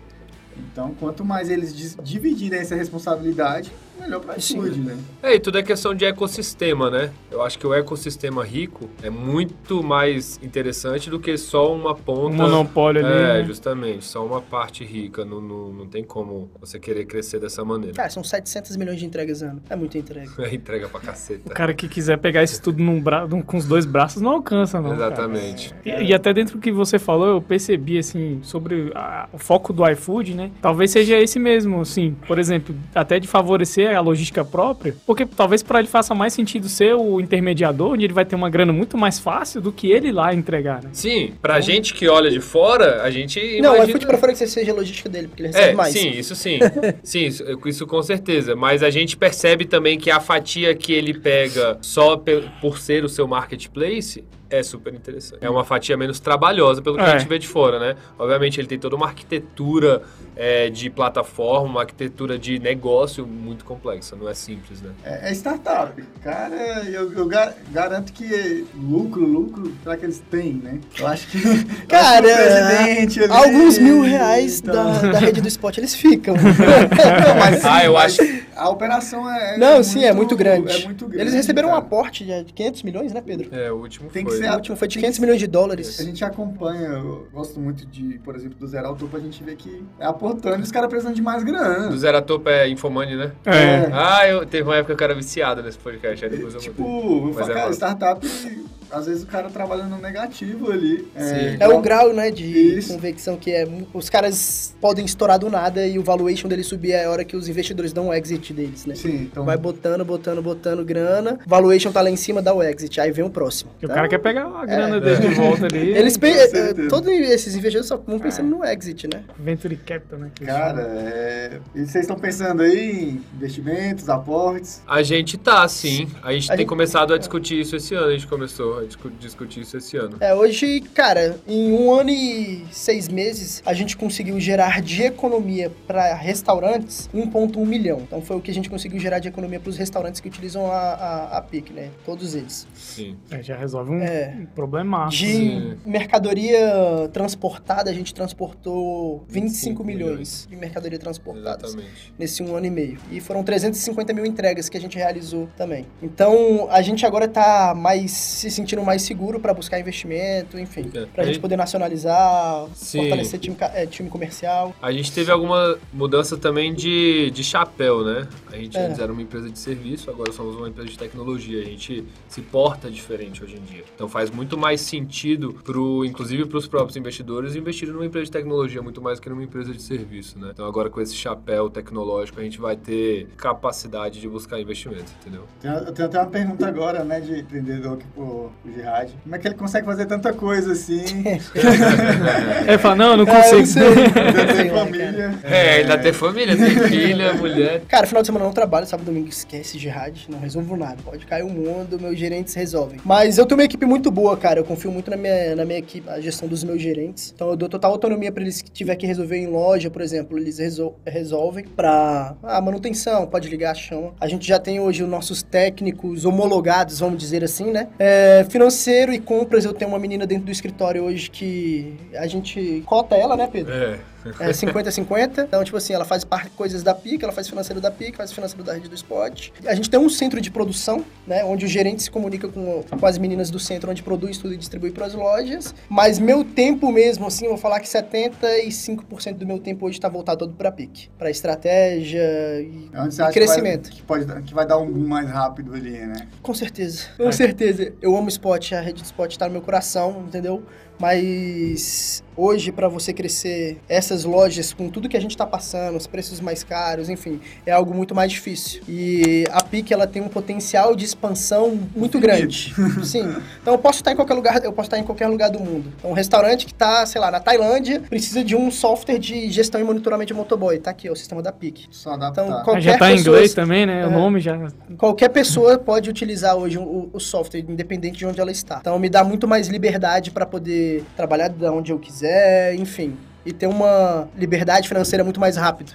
Speaker 2: Então, quanto mais eles dividirem essa responsabilidade, melhor para iFood, né?
Speaker 4: É, e tudo é questão de ecossistema, né? Eu acho que o ecossistema rico é muito mais interessante do que só uma ponta.
Speaker 1: Um monopólio ali.
Speaker 4: É,
Speaker 1: né?
Speaker 4: justamente, só uma parte rica. Não, não, não tem como você querer crescer dessa maneira.
Speaker 3: Cara, são 700 milhões de entregas ano. É muita entrega.
Speaker 4: É entrega pra
Speaker 1: O
Speaker 4: caceta.
Speaker 1: cara que quiser pegar isso tudo num bra... com os dois braços não alcança, não. cara.
Speaker 4: Exatamente.
Speaker 1: E, e até dentro do que você falou, eu percebi, assim, sobre a- o foco do iFood, né? Talvez seja esse mesmo, assim, por exemplo, até de favorecer a logística própria, porque talvez para ele faça mais sentido ser o intermediador, onde ele vai ter uma grana muito mais fácil do que ele lá entregar, né?
Speaker 4: Sim, pra gente que olha de fora, a gente
Speaker 3: Não, o
Speaker 4: imagina...
Speaker 3: iFood para fora que seja a logística dele, porque ele recebe
Speaker 4: É,
Speaker 3: mais.
Speaker 4: sim, isso sim. sim, isso, isso com certeza. Mas a gente percebe também que a fatia que ele pega só por ser o seu marketplace é super interessante. É uma fatia menos trabalhosa pelo que
Speaker 1: É.
Speaker 4: a gente vê de fora, né? Obviamente ele tem toda uma arquitetura é, de plataforma, uma arquitetura de negócio muito complexa, não é simples, né?
Speaker 2: É, é startup. Cara, eu, eu ga- garanto que lucro, lucro, será que eles têm, né? Eu acho que. eu acho que
Speaker 3: Cara,
Speaker 2: ali,
Speaker 3: Alguns mil reais
Speaker 2: então-
Speaker 3: da, da rede do Spot, eles ficam.
Speaker 2: Não, mas,
Speaker 4: Ah, eu
Speaker 2: mas
Speaker 4: acho-
Speaker 2: A operação é. é
Speaker 3: Não, sim, é muito grande.
Speaker 2: É muito grande.
Speaker 3: Eles receberam um
Speaker 2: cara.
Speaker 3: aporte de 500 milhões, né, Pedro?
Speaker 4: É, o último
Speaker 2: Tem que
Speaker 4: foi.
Speaker 2: ser
Speaker 3: O
Speaker 2: a-
Speaker 3: último foi de
Speaker 2: tem
Speaker 3: 500
Speaker 2: que-
Speaker 3: milhões de
Speaker 2: A
Speaker 3: dólares.
Speaker 2: gente acompanha, eu gosto muito de, por exemplo, do Zero ao Topo, a gente vê que é aportando e os caras precisam de mais grana.
Speaker 4: Do Zero a Topo é Infomoney, né?
Speaker 1: É.
Speaker 4: Ah, eu teve uma época que eu era viciado nesse podcast, aí depois eu
Speaker 2: Tipo, eu falo,
Speaker 4: é
Speaker 2: cara, startup, às vezes o cara trabalha no negativo ali.
Speaker 4: Sim.
Speaker 3: É o grau, né, de
Speaker 2: Isso.
Speaker 3: convecção que é. Os caras podem estourar do nada e o valuation deles subir é a hora que os investidores dão o exit deles, né?
Speaker 2: Sim, então.
Speaker 3: Vai botando, botando, botando grana. Valuation tá lá em cima, dá o exit. Aí vem o próximo.
Speaker 1: Que o
Speaker 3: Tá?
Speaker 1: cara quer pegar a grana dele de volta ali.
Speaker 3: Eles pe- eh, Todos esses investidores só vão pensando no exit, né?
Speaker 1: Venture Capital, né?
Speaker 2: Cara, é... e vocês estão pensando aí em investimentos, aportes?
Speaker 4: A gente tá, sim. A gente
Speaker 3: A
Speaker 4: tem
Speaker 3: gente-
Speaker 4: começado a discutir isso esse ano. A gente começou discutir isso esse ano.
Speaker 3: É, hoje, cara, em um ano e seis meses, a gente conseguiu gerar de economia para restaurantes 1,1 milhão. Então foi o que a gente conseguiu gerar de economia para os restaurantes que utilizam a, a, a PIC, né? Todos eles.
Speaker 4: Sim.
Speaker 1: É, já resolve um,
Speaker 3: É.
Speaker 1: um problemaço.
Speaker 3: De
Speaker 4: Sim.
Speaker 3: mercadoria transportada, a gente transportou 25
Speaker 4: 25
Speaker 3: milhões de mercadoria transportada.
Speaker 4: Exatamente.
Speaker 3: nesse um ano e meio. E foram 350 mil entregas que a gente realizou também. Então, a gente agora tá mais se sentindo mais seguro para buscar investimento, enfim.
Speaker 4: É.
Speaker 3: Pra
Speaker 4: A
Speaker 3: gente poder nacionalizar,
Speaker 4: Sim.
Speaker 3: fortalecer time, é, time comercial.
Speaker 4: A gente teve alguma mudança também de, de chapéu, né? A gente
Speaker 3: É.
Speaker 4: antes era uma empresa de serviço, agora somos uma empresa de tecnologia. A gente se porta diferente hoje em dia. Então faz muito mais sentido, pro, inclusive para os próprios investidores, investir numa empresa de tecnologia muito mais que numa empresa de serviço, né? Então agora com esse chapéu tecnológico a gente vai ter capacidade de buscar investimento, entendeu?
Speaker 2: Tem- Eu tenho até uma pergunta agora, né, de empreendedor aqui pro, pro Gerard. Como é que ele consegue fazer tanta coisa assim?
Speaker 1: Ele fala, não, eu não
Speaker 3: É,
Speaker 1: consigo.
Speaker 3: Sei
Speaker 2: tem
Speaker 3: lá,
Speaker 2: família.
Speaker 4: É, ainda ter família, tem filha, mulher.
Speaker 3: Cara, final de semana eu não trabalho, sábado e domingo esquece jihad, não resolvo nada. Pode cair o mundo, meus gerentes resolvem. Mas eu tenho uma equipe muito boa, cara. Eu confio muito na minha, na minha equipe, a gestão dos meus gerentes. Então eu dou total autonomia pra eles que tiver que resolver em loja, por exemplo, eles resol- resolvem pra ah, manutenção, pode ligar, chama. A gente já tem hoje os nossos técnicos homologados, vamos dizer assim, né? É, financeiro e compras, eu tenho uma menina dentro do escritório hoje que a gente cota ela, né, Pedro?
Speaker 4: É.
Speaker 3: É 50-50. Então, tipo assim, ela faz parte coisas da PIC, ela faz financeiro da PIC, faz financeiro da rede do Spot. A gente tem um centro de produção, né? Onde o gerente se comunica com, com as meninas do centro, onde produz tudo e distribui para as lojas. Mas meu tempo mesmo, assim, eu vou falar que 75% do meu tempo hoje está voltado todo para PIC. Para estratégia e,
Speaker 2: É onde você
Speaker 3: e
Speaker 2: acha
Speaker 3: crescimento.
Speaker 2: Que, vai, que, pode, que vai dar um boom mais rápido ali, né?
Speaker 3: Com certeza. Com certeza. Eu amo Spot, a rede do Spot tá no meu coração, entendeu? Mas hoje, para você crescer essas lojas com tudo que a gente está passando, os preços mais caros, enfim, é algo muito mais difícil. E a PIC, ela tem um potencial de expansão muito grande. Sim. Então eu posso estar em qualquer lugar, eu posso estar em qualquer lugar do mundo. Então um restaurante que está, sei lá, na Tailândia, precisa de um software de gestão e monitoramento de motoboy. Tá aqui, ó, o sistema da PIC.
Speaker 2: Só adaptar.
Speaker 3: Então,
Speaker 1: Ah,
Speaker 3: qualquer
Speaker 1: já tá em
Speaker 3: pessoa-
Speaker 1: inglês também, né? O
Speaker 3: É.
Speaker 1: nome já.
Speaker 3: Qualquer pessoa pode utilizar hoje o, o software, independente de onde ela está. Então me dá muito mais liberdade para poder trabalhar de onde eu quiser, enfim. E ter uma liberdade financeira muito mais rápido.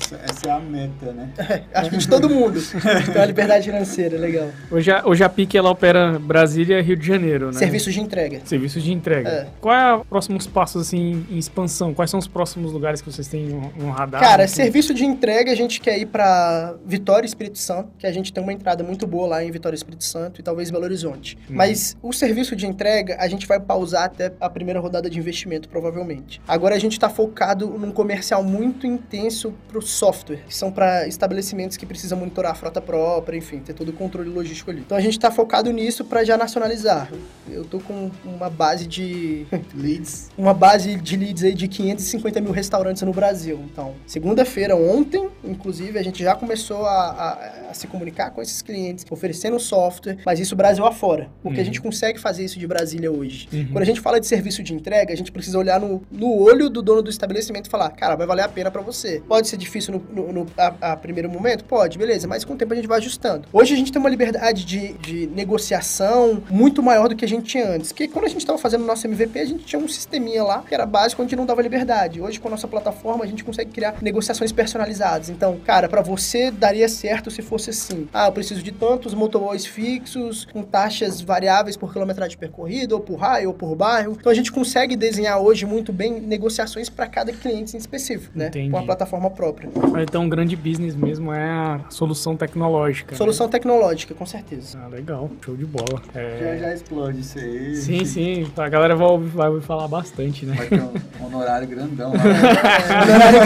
Speaker 2: Essa, essa é a meta, né?
Speaker 3: Acho que de todo mundo. Tem uma liberdade financeira, legal.
Speaker 1: Hoje a, hoje a PIC ela opera Brasília e Rio de Janeiro, né?
Speaker 3: Serviços de entrega.
Speaker 1: Serviço de entrega.
Speaker 3: É.
Speaker 1: Qual é os próximos passos assim em expansão? Quais são os próximos lugares que vocês têm no, no radar?
Speaker 3: Cara,
Speaker 1: assim?
Speaker 3: serviço de entrega, a gente quer ir pra Vitória e Espírito Santo, que a gente tem uma entrada muito boa lá em Vitória e Espírito Santo e talvez Belo Horizonte. Mas o serviço de entrega, a gente vai pausar até a primeira rodada de investimento, provavelmente. Agora a gente tá focado num comercial muito intenso pro software, que são para estabelecimentos que precisam monitorar a frota própria, enfim, ter todo o controle logístico ali. Então a gente tá focado nisso para já nacionalizar. Eu tô com uma base de
Speaker 2: Leads.
Speaker 3: uma base de leads aí de 550 mil restaurantes no Brasil. Então, segunda-feira, ontem, inclusive, a gente já começou a, a- a se comunicar com esses clientes, oferecendo software, mas isso Brasil afora. Porque a gente consegue fazer isso de Brasília hoje. Quando a gente fala de serviço de entrega, a gente precisa olhar no, no olho do dono do estabelecimento falar, cara, vai valer a pena pra você. Pode ser difícil no, no- no- a, a primeiro momento? Pode, beleza, mas com o tempo a gente vai ajustando. Hoje a gente tem uma liberdade de, de negociação muito maior do que a gente tinha antes. Porque quando a gente estava fazendo nosso MVP, a gente tinha um sisteminha lá que era básico, onde não dava liberdade. Hoje, com a nossa plataforma, a gente consegue criar negociações personalizadas. Então, cara, pra você daria certo se fosse assim. Ah, eu preciso de tantos motoboys fixos, com taxas variáveis por quilometragem percorrida, ou por raio, ou por bairro. Então a gente consegue desenhar hoje muito bem negociações para cada cliente em específico, né?
Speaker 1: Entendi.
Speaker 3: Com a plataforma própria.
Speaker 1: Então, o grande business mesmo é a solução tecnológica. né?
Speaker 3: Solução tecnológica, com certeza.
Speaker 1: Ah, legal. Show de bola. É,
Speaker 2: Já, já explode isso aí.
Speaker 1: Sim, sim. A galera vai ouvir, vai ouvir falar bastante, né?
Speaker 2: Vai ter um honorário grandão lá.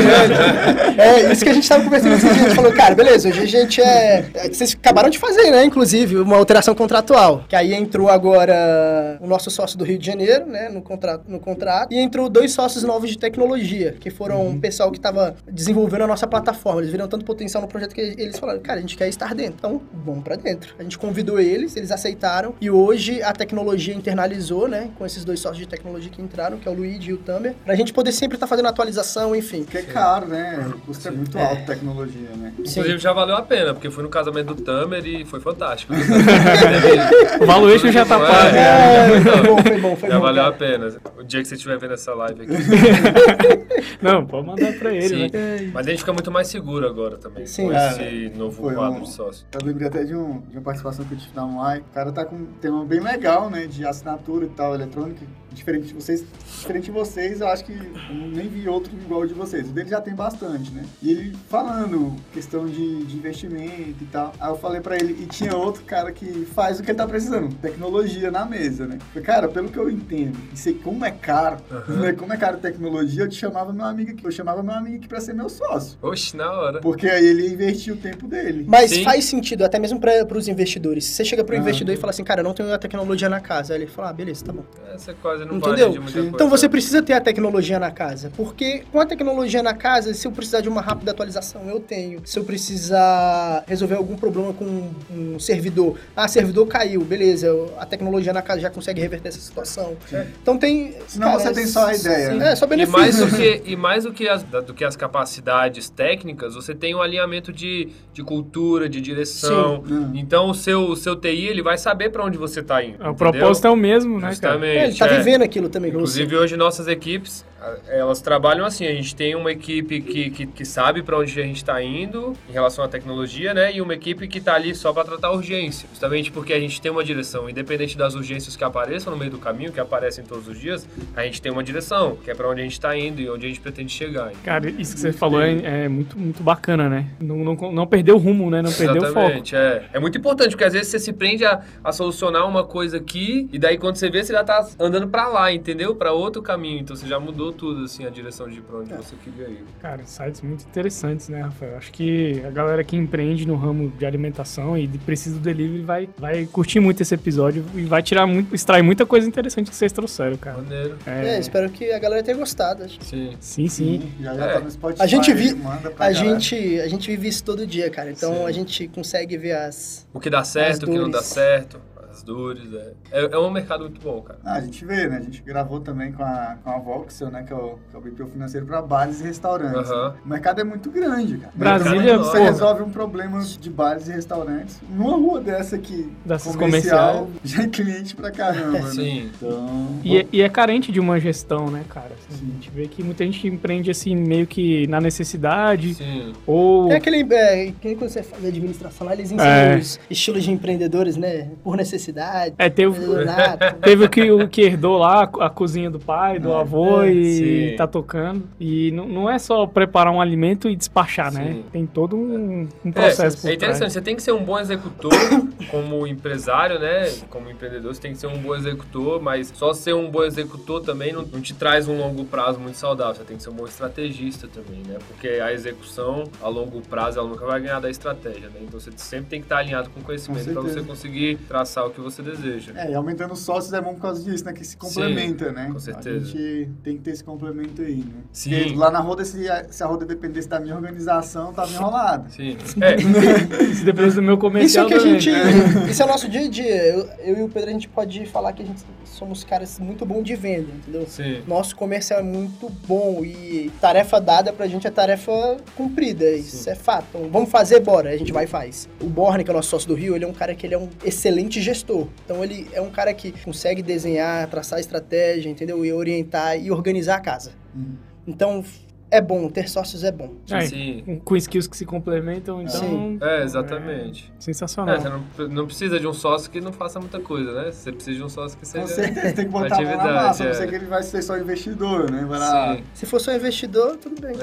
Speaker 3: É, isso que a gente tava conversando dia. A gente falou, cara, beleza, hoje a gente é. é, Vocês acabaram de fazer, né? Inclusive, uma alteração contratual. Que aí entrou agora o nosso sócio do Rio de Janeiro, né? No contrato, no contrato. E entrou dois sócios novos de tecnologia, que foram um pessoal que tava desenvolvendo a nossa plataforma. Eles viram tanto potencial no projeto que eles falaram, cara, a gente quer estar dentro. Então, vamos pra dentro. A gente convidou eles, eles aceitaram. E hoje a tecnologia internalizou, né? Com esses dois sócios de tecnologia que entraram, que é o Luigi e o Tamer, pra gente poder sempre estar fazendo atualização, enfim.
Speaker 2: Porque é caro, né? O custo é muito alto tecnologia, né?
Speaker 4: Inclusive já valeu a pena, porque fui no casamento do Tamer e foi fantástico.
Speaker 1: O valuation já tá
Speaker 4: Não é?
Speaker 1: pago.
Speaker 3: É, foi bom, foi bom, foi
Speaker 4: Já
Speaker 3: bom.
Speaker 4: valeu a
Speaker 3: cara.
Speaker 4: pena. O dia que você estiver vendo essa live aqui.
Speaker 1: Não, pode mandar pra ele,
Speaker 4: Sim.
Speaker 1: né?
Speaker 4: Mas a gente fica muito mais seguro agora também.
Speaker 3: Sim.
Speaker 4: Com
Speaker 2: É,
Speaker 4: esse novo
Speaker 2: foi
Speaker 4: quadro
Speaker 2: um-
Speaker 4: de sócio.
Speaker 2: Eu lembrei até de, um, de uma participação que eu tive na Moai. O cara tá com um tema bem legal, né? De assinatura e tal, eletrônica. Diferente de vocês, diferente de vocês, eu acho que eu nem vi outro igual o de vocês. O dele já tem bastante, né? E ele falando questão de, de investimento e tal. Aí eu falei pra ele, e tinha outro cara que faz o que ele tá precisando, tecnologia na mesa, né? Falei, cara, pelo que eu entendo, e sei como é caro, né? Como é caro tecnologia, eu te chamava meu amigo aqui. Eu chamava meu amigo aqui pra ser meu sócio.
Speaker 4: Oxe, na hora.
Speaker 2: Porque aí ele ia investir o tempo dele.
Speaker 3: Mas
Speaker 4: Sim.
Speaker 3: faz sentido, até mesmo para os investidores. Se você chega para o
Speaker 2: Ah.
Speaker 3: investidor e fala assim, cara, eu não tenho a tecnologia na casa. Aí ele fala, ah, beleza, tá bom.
Speaker 4: É, você quase não
Speaker 3: Entendeu?
Speaker 4: coisa.
Speaker 3: Então você precisa ter a tecnologia na casa. Porque com a tecnologia na casa, se eu precisar de uma rápida atualização, eu tenho. Se eu precisar resolver algum problema com um servidor, ah, servidor caiu, beleza, a tecnologia na casa já consegue reverter essa situação. Então tem.
Speaker 2: Senão você tem só a ideia,
Speaker 3: sim,
Speaker 2: né?
Speaker 3: É, só
Speaker 4: E
Speaker 3: benefício.
Speaker 4: mais, do que, e mais do que, as, do que as capacidades técnicas, você tem um alinhamento de, de cultura, de direção.
Speaker 2: Sim.
Speaker 4: Então o seu, o seu TI ele vai saber para onde você tá indo.
Speaker 1: O propósito é o mesmo, né, cara?
Speaker 4: Justamente.
Speaker 3: É, ele tá
Speaker 4: é.
Speaker 3: Vivendo aquilo também.
Speaker 4: Inclusive hoje nossas equipes, Elas trabalham assim, a gente tem uma equipe que, que, que sabe para onde a gente está indo em relação à tecnologia, né? E uma equipe que está ali só para tratar urgência. Justamente porque a gente tem uma direção, independente das urgências que apareçam no meio do caminho, que aparecem todos os dias, a gente tem uma direção, que é para onde a gente está indo e onde a gente pretende chegar.
Speaker 1: Cara, isso que você falou é, é muito, muito bacana, né? Não, não, não perder o rumo, né? Não perder o foco.
Speaker 4: Exatamente, é. É muito importante, porque às vezes você se prende a, a solucionar uma coisa aqui, e daí quando você vê, você já tá andando pra lá, entendeu? Pra outro caminho. Então você já mudou tudo, assim, a direção de pra onde você queria ir.
Speaker 1: Cara, sites muito interessantes, né, Rafael? Acho que a galera que empreende no ramo de alimentação e de precisa do delivery vai, vai curtir muito esse episódio e vai tirar muito, extrair muita coisa interessante que vocês trouxeram, cara.
Speaker 4: Maneiro.
Speaker 3: É,
Speaker 1: É,
Speaker 3: espero que a galera tenha gostado.
Speaker 4: Sim.
Speaker 1: sim, sim.
Speaker 2: Já já
Speaker 4: É.
Speaker 2: tá no Spotify.
Speaker 3: A gente vi-
Speaker 2: manda pra
Speaker 3: A
Speaker 2: galera.
Speaker 3: gente, a gente vive isso todo dia, cara. Então
Speaker 4: Sim.
Speaker 3: a gente consegue ver as.
Speaker 4: O que dá certo, o que não dá certo, as dores, é. É, é um mercado muito bom, cara.
Speaker 2: Ah, a gente vê, né? A gente gravou também com a, com a Voxel, né? Que é o, que é o BPO financeiro para bares e restaurantes. O mercado é muito grande, cara.
Speaker 1: Brasília,
Speaker 2: Você
Speaker 1: porra.
Speaker 2: resolve um problema de bares e restaurantes numa rua dessa aqui,
Speaker 1: Dessas
Speaker 2: comercial, já é cliente pra caramba, né?
Speaker 4: Sim.
Speaker 2: Então...
Speaker 1: E, é- e é carente de uma gestão, né, cara? Assim,
Speaker 2: Sim.
Speaker 1: a gente vê que muita gente empreende assim, meio que na necessidade,
Speaker 4: Sim.
Speaker 1: ou.
Speaker 3: É aquele. É, que nem quando você faz administração lá, eles ensinam
Speaker 1: É.
Speaker 3: os estilos de empreendedores, né? Por necessidade.
Speaker 1: É, teve, teve o que, o que herdou lá a cozinha do pai, do
Speaker 2: É.
Speaker 1: avô
Speaker 3: É,
Speaker 1: e
Speaker 4: sim.
Speaker 1: tá tocando. E não, não é só preparar um alimento e despachar, né?
Speaker 4: Sim.
Speaker 1: Tem todo um, um
Speaker 4: É,
Speaker 1: processo por
Speaker 4: é interessante,
Speaker 1: trás.
Speaker 4: você tem que ser um bom executor como empresário, né? Como empreendedor, você tem que ser um bom executor, mas só ser um bom executor também não, não te traz um longo prazo muito saudável. Você tem que ser um bom estrategista também, né? Porque a execução a longo prazo ela nunca vai ganhar da estratégia, né? Então você sempre tem que estar alinhado com o conhecimento para você conseguir traçar o que você deseja.
Speaker 2: É, e aumentando os sócios é bom por causa disso, né? Que se complementa, né?
Speaker 4: com certeza.
Speaker 2: A gente tem que ter esse complemento aí, né?
Speaker 4: Sim.
Speaker 2: Porque lá na roda, se a, se a roda dependesse da minha organização, tava enrolada.
Speaker 4: Sim. É,
Speaker 1: Se depende do meu
Speaker 3: Isso é
Speaker 1: comercial
Speaker 3: o que a
Speaker 1: também.
Speaker 3: gente. Isso é o nosso dia a dia. Eu, eu e o Pedro, a gente pode falar que a gente somos caras muito bons de venda, entendeu?
Speaker 4: sim.
Speaker 3: Nosso comercial é muito bom e tarefa dada pra gente é tarefa cumprida. Isso é fato. Então, vamos fazer, bora. A gente vai e faz. O Borne, que é o nosso sócio do Rio, ele é um cara que ele é um excelente gestor. Então ele é um cara que consegue desenhar, traçar estratégia, entendeu? E orientar e organizar a casa.
Speaker 2: Uhum.
Speaker 3: Então é bom, ter sócios é bom.
Speaker 1: É,
Speaker 4: Sim.
Speaker 1: com- skills que se complementam, então.
Speaker 3: Sim.
Speaker 4: É, exatamente.
Speaker 1: é sensacional.
Speaker 4: É, você não, não precisa de um sócio que não faça muita coisa, né? Você precisa de um sócio que seja.
Speaker 2: Com certeza, tem que botar a mão na
Speaker 4: Atividade,
Speaker 2: massa.
Speaker 4: é.
Speaker 2: Não sei que ele vai ser só investidor, né? Lá...
Speaker 4: Sim.
Speaker 3: Se for só investidor, tudo bem.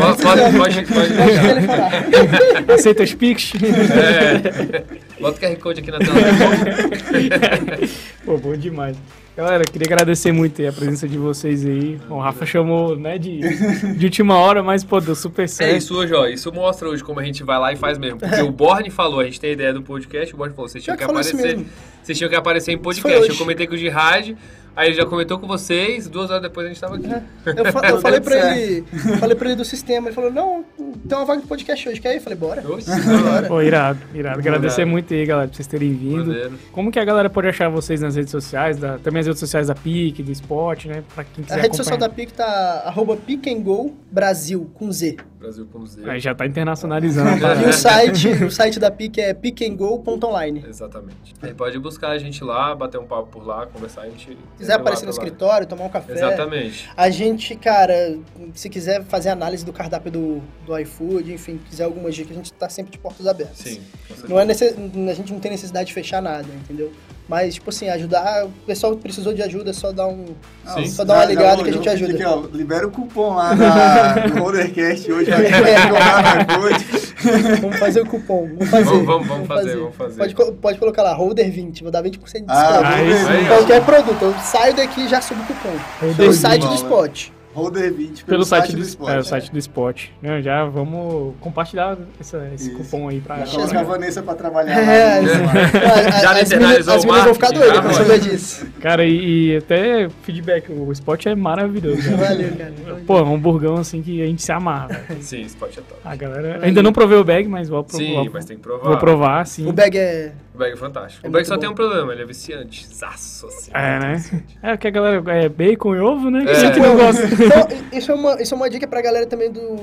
Speaker 4: Pode, pode, pode, pode.
Speaker 1: Aceita os Pix?
Speaker 4: É. Bota o QR Code aqui na tela.
Speaker 1: Pô, bom demais. Galera, queria agradecer muito aí a presença de vocês aí. O Rafa chamou, né, de, de última hora, mas, pô, deu super certo.
Speaker 4: É isso hoje, ó. Isso mostra hoje como a gente vai lá e faz mesmo. Porque o Borne falou, a gente tem a ideia do podcast, o Borne falou, vocês tinham que
Speaker 3: que
Speaker 4: aparecer. Vocês tinham que aparecer em podcast. Eu comentei com o Girard, aí ele já comentou com vocês, duas horas depois a gente tava aqui.
Speaker 3: Eu, fa- eu falei
Speaker 2: Deu
Speaker 3: pra ele, falei pra ele do sistema, ele falou, não, tem uma vaga de podcast hoje, quer ir? Eu falei, bora.
Speaker 4: Oxe, bora.
Speaker 1: Pô, irado, irado. Agradecer
Speaker 4: Irado.
Speaker 1: muito aí, galera, por vocês terem vindo.
Speaker 4: Maneiro.
Speaker 1: Como que a galera pode achar vocês nas redes sociais? da- também as redes sociais da PIC, do Spot, né? Pra quem
Speaker 3: A
Speaker 1: quiser
Speaker 3: rede social da
Speaker 1: acompanhar.
Speaker 3: PIC tá arroba Pick Brasil, com Z.
Speaker 4: Brasil com Z.
Speaker 1: Aí já tá internacionalizando.
Speaker 3: E o site, o site da PIC é pickandgo.online.
Speaker 4: Exatamente. Aí pode buscar a gente lá, bater um papo por lá, conversar, a gente.
Speaker 3: Se quiser aparecer no escritório, tomar um café.
Speaker 4: Exatamente.
Speaker 3: A gente, cara, se quiser fazer análise do cardápio do, do iFood, enfim, quiser alguma dica, a gente tá sempre de portas abertas.
Speaker 4: Sim.
Speaker 3: Não é necess... A gente não tem necessidade de fechar nada, entendeu? Mas, tipo assim, ajudar. O pessoal precisou de ajuda, é só dar um.
Speaker 4: Sim.
Speaker 3: Só dá uma ligada
Speaker 2: vou-
Speaker 3: que a gente ajuda.
Speaker 2: Aqui, ó, libera o cupom lá na, no Rodercast hoje, vai iFood.
Speaker 3: Vamos fazer o cupom. Vamos fazer.
Speaker 4: Vamos, vamos, vamos fazer, vamos fazer.
Speaker 3: Pode, pode colocar lá, holder 20, vou dar 20% de desconto.
Speaker 2: Ah,
Speaker 1: Aí
Speaker 2: Roder
Speaker 1: sim.
Speaker 2: 20.
Speaker 3: Qualquer produto, eu saio daqui e já subo o cupom.
Speaker 1: Holder
Speaker 3: Pelo
Speaker 1: 20.
Speaker 3: site do Spot.
Speaker 2: Roder 20
Speaker 1: Pelo site do,
Speaker 2: Spot.
Speaker 1: é, o site do Spot. Né, Já vamos compartilhar essa- esse
Speaker 2: Isso.
Speaker 1: cupom aí pra
Speaker 2: coloca a Vanessa pra trabalhar
Speaker 3: É,
Speaker 2: lá.
Speaker 3: sim.
Speaker 2: né?
Speaker 3: Ah,
Speaker 4: Já
Speaker 3: as meninas, as
Speaker 4: o
Speaker 3: meninas vão ficar doidas
Speaker 4: mano?
Speaker 3: souber disso.
Speaker 1: Cara, e, e até feedback, o Spot é maravilhoso. cara.
Speaker 3: Valeu, cara.
Speaker 1: Pô, é um burgão assim que a gente se amarra. velho.
Speaker 4: Sim, Spot é top.
Speaker 1: A galera. Ainda não provei o bag, mas vou provar.
Speaker 4: Sim, mas tem que provar.
Speaker 1: Vou provar, sim.
Speaker 3: O bag é.
Speaker 4: O bag é fantástico.
Speaker 3: É
Speaker 4: o bag só
Speaker 3: bom.
Speaker 4: tem um problema, ele é viciante. Zaço, assim.
Speaker 1: É, né?
Speaker 4: viciante.
Speaker 1: É que a galera é bacon e ovo, né?
Speaker 4: É.
Speaker 1: Que não gosta?
Speaker 3: Então, isso é, uma, isso é uma dica pra galera também do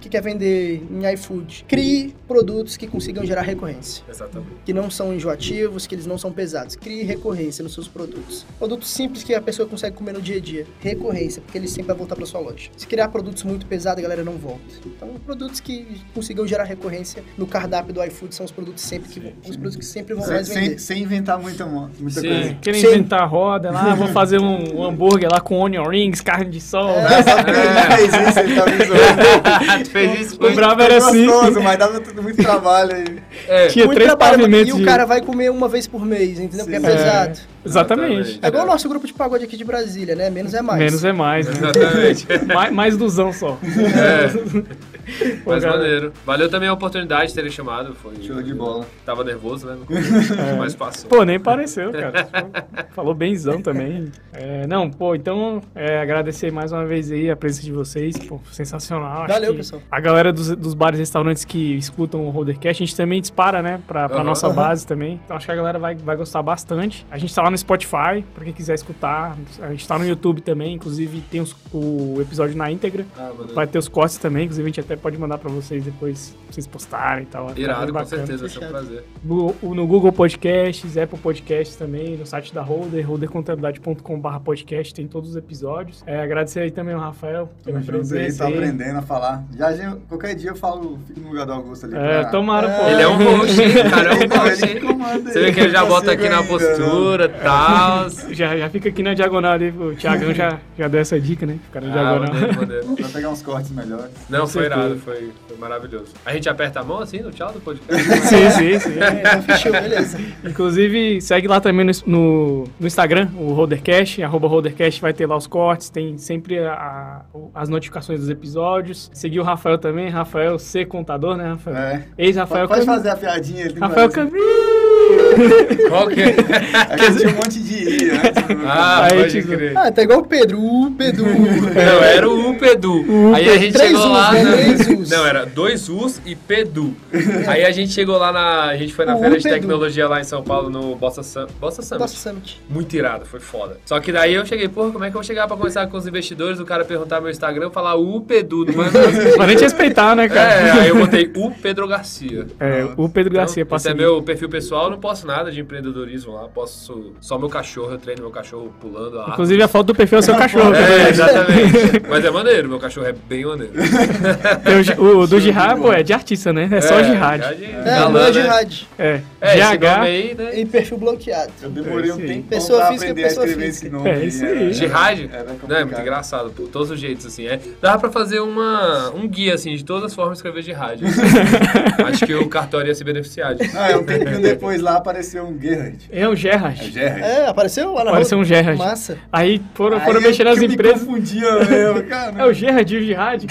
Speaker 3: que quer vender em iFood. Crie produtos que consigam gerar recorrência.
Speaker 4: Exatamente.
Speaker 3: Que não são enjoativos, que eles não são pesados. Crie recorrência nos seus produtos. Produtos simples que a pessoa consegue comer no dia a dia. Recorrência, porque ele sempre vai voltar pra sua loja. Se criar produtos muito pesados, a galera não volta. Então, produtos que consigam gerar recorrência no cardápio do iFood são os produtos sempre que, os produtos que sempre vão
Speaker 2: Sem,
Speaker 3: mais
Speaker 2: sem,
Speaker 3: vender.
Speaker 2: sem inventar muita, muita
Speaker 4: Sim.
Speaker 2: coisa.
Speaker 1: Querem
Speaker 3: Sim.
Speaker 1: inventar roda lá, vou fazer um, um hambúrguer lá com onion rings, carne de sol.
Speaker 2: É, fez isso, ele tá
Speaker 4: tu fez isso,
Speaker 1: O bravo era assim.
Speaker 2: gostoso, mas dava tudo muito trabalho aí.
Speaker 4: É,
Speaker 1: Tinha
Speaker 3: Muito
Speaker 1: três
Speaker 3: trabalho,
Speaker 1: pavimentos
Speaker 3: E o cara vai comer uma vez por mês, entendeu? Porque é
Speaker 2: Sim.
Speaker 3: pesado.
Speaker 1: Exatamente.
Speaker 3: É igual o nosso grupo de pagode aqui de Brasília, né? Menos é mais.
Speaker 1: Menos é mais, né?
Speaker 4: Exatamente.
Speaker 1: mais, mais duzão só.
Speaker 4: É.
Speaker 1: Pô,
Speaker 4: Mas maneiro. Valeu também a oportunidade de terem chamado. Foi
Speaker 2: Show de bola.
Speaker 4: Tava nervoso, né? começo, Mas passou.
Speaker 1: Pô, nem pareceu, cara. Falou benzão também. É, não, pô, então é, agradecer mais uma vez aí a presença de vocês. Pô, sensacional. Acho
Speaker 3: Valeu, pessoal.
Speaker 1: A galera dos, dos bares e restaurantes que escutam o Rodercast, a gente também dispara, né? Pra, pra
Speaker 4: Aham.
Speaker 1: nossa base também. Então acho que a galera vai, vai gostar bastante. A gente tá lá no Spotify, pra quem quiser escutar. A gente tá no YouTube também, inclusive tem os- o episódio na íntegra.
Speaker 4: Ah.
Speaker 1: Vai ter os cortes também, inclusive a gente até pode mandar pra vocês depois, pra vocês postarem e tal. vai ficar
Speaker 4: Irado, com certeza, vai ser um prazer.
Speaker 1: No Google Podcasts, Apple Podcasts também, no site da Holder, holdercontabilidade.com.br podcast, tem todos os episódios. É, agradecer aí também ao Rafael pela
Speaker 2: Tamo junto aí,
Speaker 1: presença.
Speaker 2: tô
Speaker 1: aí.
Speaker 2: aprendendo a falar. Já, já, qualquer dia eu falo, fico no lugar do Augusto ali.
Speaker 1: É,
Speaker 2: pra-
Speaker 1: tomara, pô.
Speaker 4: Ele é um? O cara é um
Speaker 2: comanda
Speaker 4: Você vê que ele já
Speaker 2: não
Speaker 4: bota aqui na postura e tal.
Speaker 1: Já, já fica aqui na diagonal ali, o Thiagão já, já deu essa dica, né? Ficar na
Speaker 4: Ah,
Speaker 1: diagonal.
Speaker 4: maneiro, maneiro.
Speaker 2: não. Pra pegar uns cortes melhores.
Speaker 4: Não, foi
Speaker 1: certeza.
Speaker 4: Irado, foi, foi maravilhoso. A gente aperta a mão assim no tchau do podcast?
Speaker 1: sim, sim, sim.
Speaker 3: É, fechou, beleza.
Speaker 1: Inclusive, segue lá também no, no, no Instagram, o Rodercast, arroba Rodercast, vai ter lá os cortes, tem sempre a- a- as notificações dos episódios. Seguir o Rafael também, Rafael C. Contador, né, Rafael?
Speaker 2: É.
Speaker 1: Ex-Rafael
Speaker 2: Pode
Speaker 1: Cam-
Speaker 2: fazer a piadinha. Tem
Speaker 1: Rafael Caminho!
Speaker 4: Qual que é?
Speaker 2: É que tinha um monte de I antes. do-
Speaker 4: Ah,
Speaker 1: Aí,
Speaker 4: pode
Speaker 1: tesouro.
Speaker 4: crer.
Speaker 3: Ah, tá igual o Pedro. O Pedro.
Speaker 4: Não, era o Upedu. Aí a gente
Speaker 3: Três
Speaker 4: chegou
Speaker 3: Us,
Speaker 4: lá.
Speaker 3: né?
Speaker 4: na-. Não, era dois Us e Pedu. Aí a gente chegou lá na. A gente foi na
Speaker 3: O
Speaker 4: feira de tecnologia lá em São Paulo, no Bossa, Sam, Bossa Summit.
Speaker 3: Nossa, Summit.
Speaker 4: Muito irado, foi foda. Só que daí eu cheguei, porra, como é que eu vou chegar pra conversar com os investidores? O cara perguntar meu Instagram, falar Upedu, não manda.
Speaker 1: Pra nem te respeitar, né, cara?
Speaker 4: É, aí eu botei o Pedro Garcia.
Speaker 1: É, o Pedro Garcia
Speaker 4: Então,
Speaker 1: passa
Speaker 4: esse é meu perfil pessoal, eu não posso nada de empreendedorismo lá, posso só meu cachorro, eu treino meu cachorro pulando a.
Speaker 1: Inclusive, a foto do perfil é o seu cachorro.
Speaker 4: É, exatamente. Mas é maneiro, meu cachorro é bem maneiro.
Speaker 1: O, do Jihad, pô, é de artista, né? É só Jihad.
Speaker 4: Jihad
Speaker 3: É,
Speaker 4: galã,
Speaker 3: não é
Speaker 4: né?
Speaker 3: jihad.
Speaker 1: É,
Speaker 4: É, nome
Speaker 1: GH.
Speaker 4: aí, né?
Speaker 3: E perfil bloqueado.
Speaker 2: Eu demorei
Speaker 1: É,
Speaker 2: um tempo
Speaker 3: Pessoa
Speaker 2: pra
Speaker 3: física,
Speaker 2: aprender a
Speaker 3: pessoa
Speaker 2: escrever
Speaker 3: física.
Speaker 2: esse nome.
Speaker 1: É, isso aí.
Speaker 4: Jihad? Não, é muito engraçado, por todos os jeitos, assim. É, dava pra fazer uma, um guia, assim, de todas as formas de escrever jihad. Acho que o cartório ia se beneficiar disso.
Speaker 2: Ah, é, um tempinho depois lá apareceu um Gerhard.
Speaker 1: É o
Speaker 2: É
Speaker 1: Gerard.
Speaker 2: Gerhard.
Speaker 3: É, apareceu lá na
Speaker 1: Apareceu
Speaker 3: rua.
Speaker 1: um Gerard.
Speaker 3: Massa.
Speaker 1: Aí foram,
Speaker 2: Aí
Speaker 1: foram
Speaker 2: é
Speaker 1: mexer nas
Speaker 2: eu me
Speaker 1: empresas.
Speaker 2: confundia mesmo, cara.
Speaker 1: É o Gerard e o.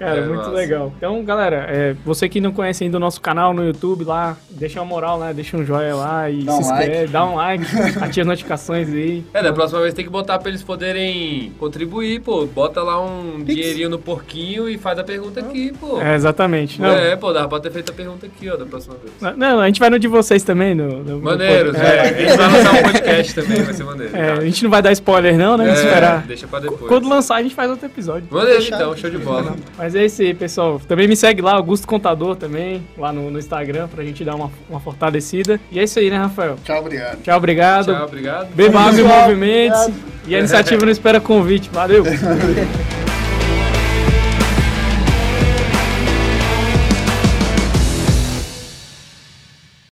Speaker 1: Cara,
Speaker 4: É,
Speaker 1: muito
Speaker 4: massa.
Speaker 1: legal. Então, galera, é, você que não conhece ainda o nosso canal no YouTube lá, deixa uma moral lá, deixa um joinha lá e
Speaker 2: Dá
Speaker 1: se
Speaker 2: um
Speaker 1: inscreve,
Speaker 2: like.
Speaker 1: dá um like, ativa as notificações aí.
Speaker 4: É, da próxima vez tem que botar pra eles poderem contribuir, pô. Bota lá um
Speaker 3: Pix.
Speaker 4: dinheirinho no porquinho e faz a pergunta aqui, pô.
Speaker 1: É, exatamente. Não,
Speaker 4: É, pô, dava pra ter feito a pergunta aqui, ó, da próxima vez.
Speaker 1: não, a gente vai no de vocês também. No, no-
Speaker 4: Maneiros, é.
Speaker 1: é,
Speaker 4: A gente vai lançar um podcast também, vai ser maneiro.
Speaker 1: é, a gente não vai dar spoiler não, né?
Speaker 4: É,
Speaker 1: Esperar.
Speaker 4: Deixa pra depois.
Speaker 1: Quando lançar, a gente faz outro episódio.
Speaker 4: Maneiro, então, show de bola.
Speaker 1: Mas é isso aí, pessoal. Também me segue lá, Augusto Contador também, lá no, no Instagram, pra gente dar uma, uma fortalecida. E é isso aí, né, Rafael?
Speaker 2: Tchau, obrigado.
Speaker 1: Tchau, obrigado.
Speaker 4: Tchau, obrigado.
Speaker 1: Beba água e movimentos.
Speaker 3: obrigado.
Speaker 1: E a iniciativa não espera convite. Valeu!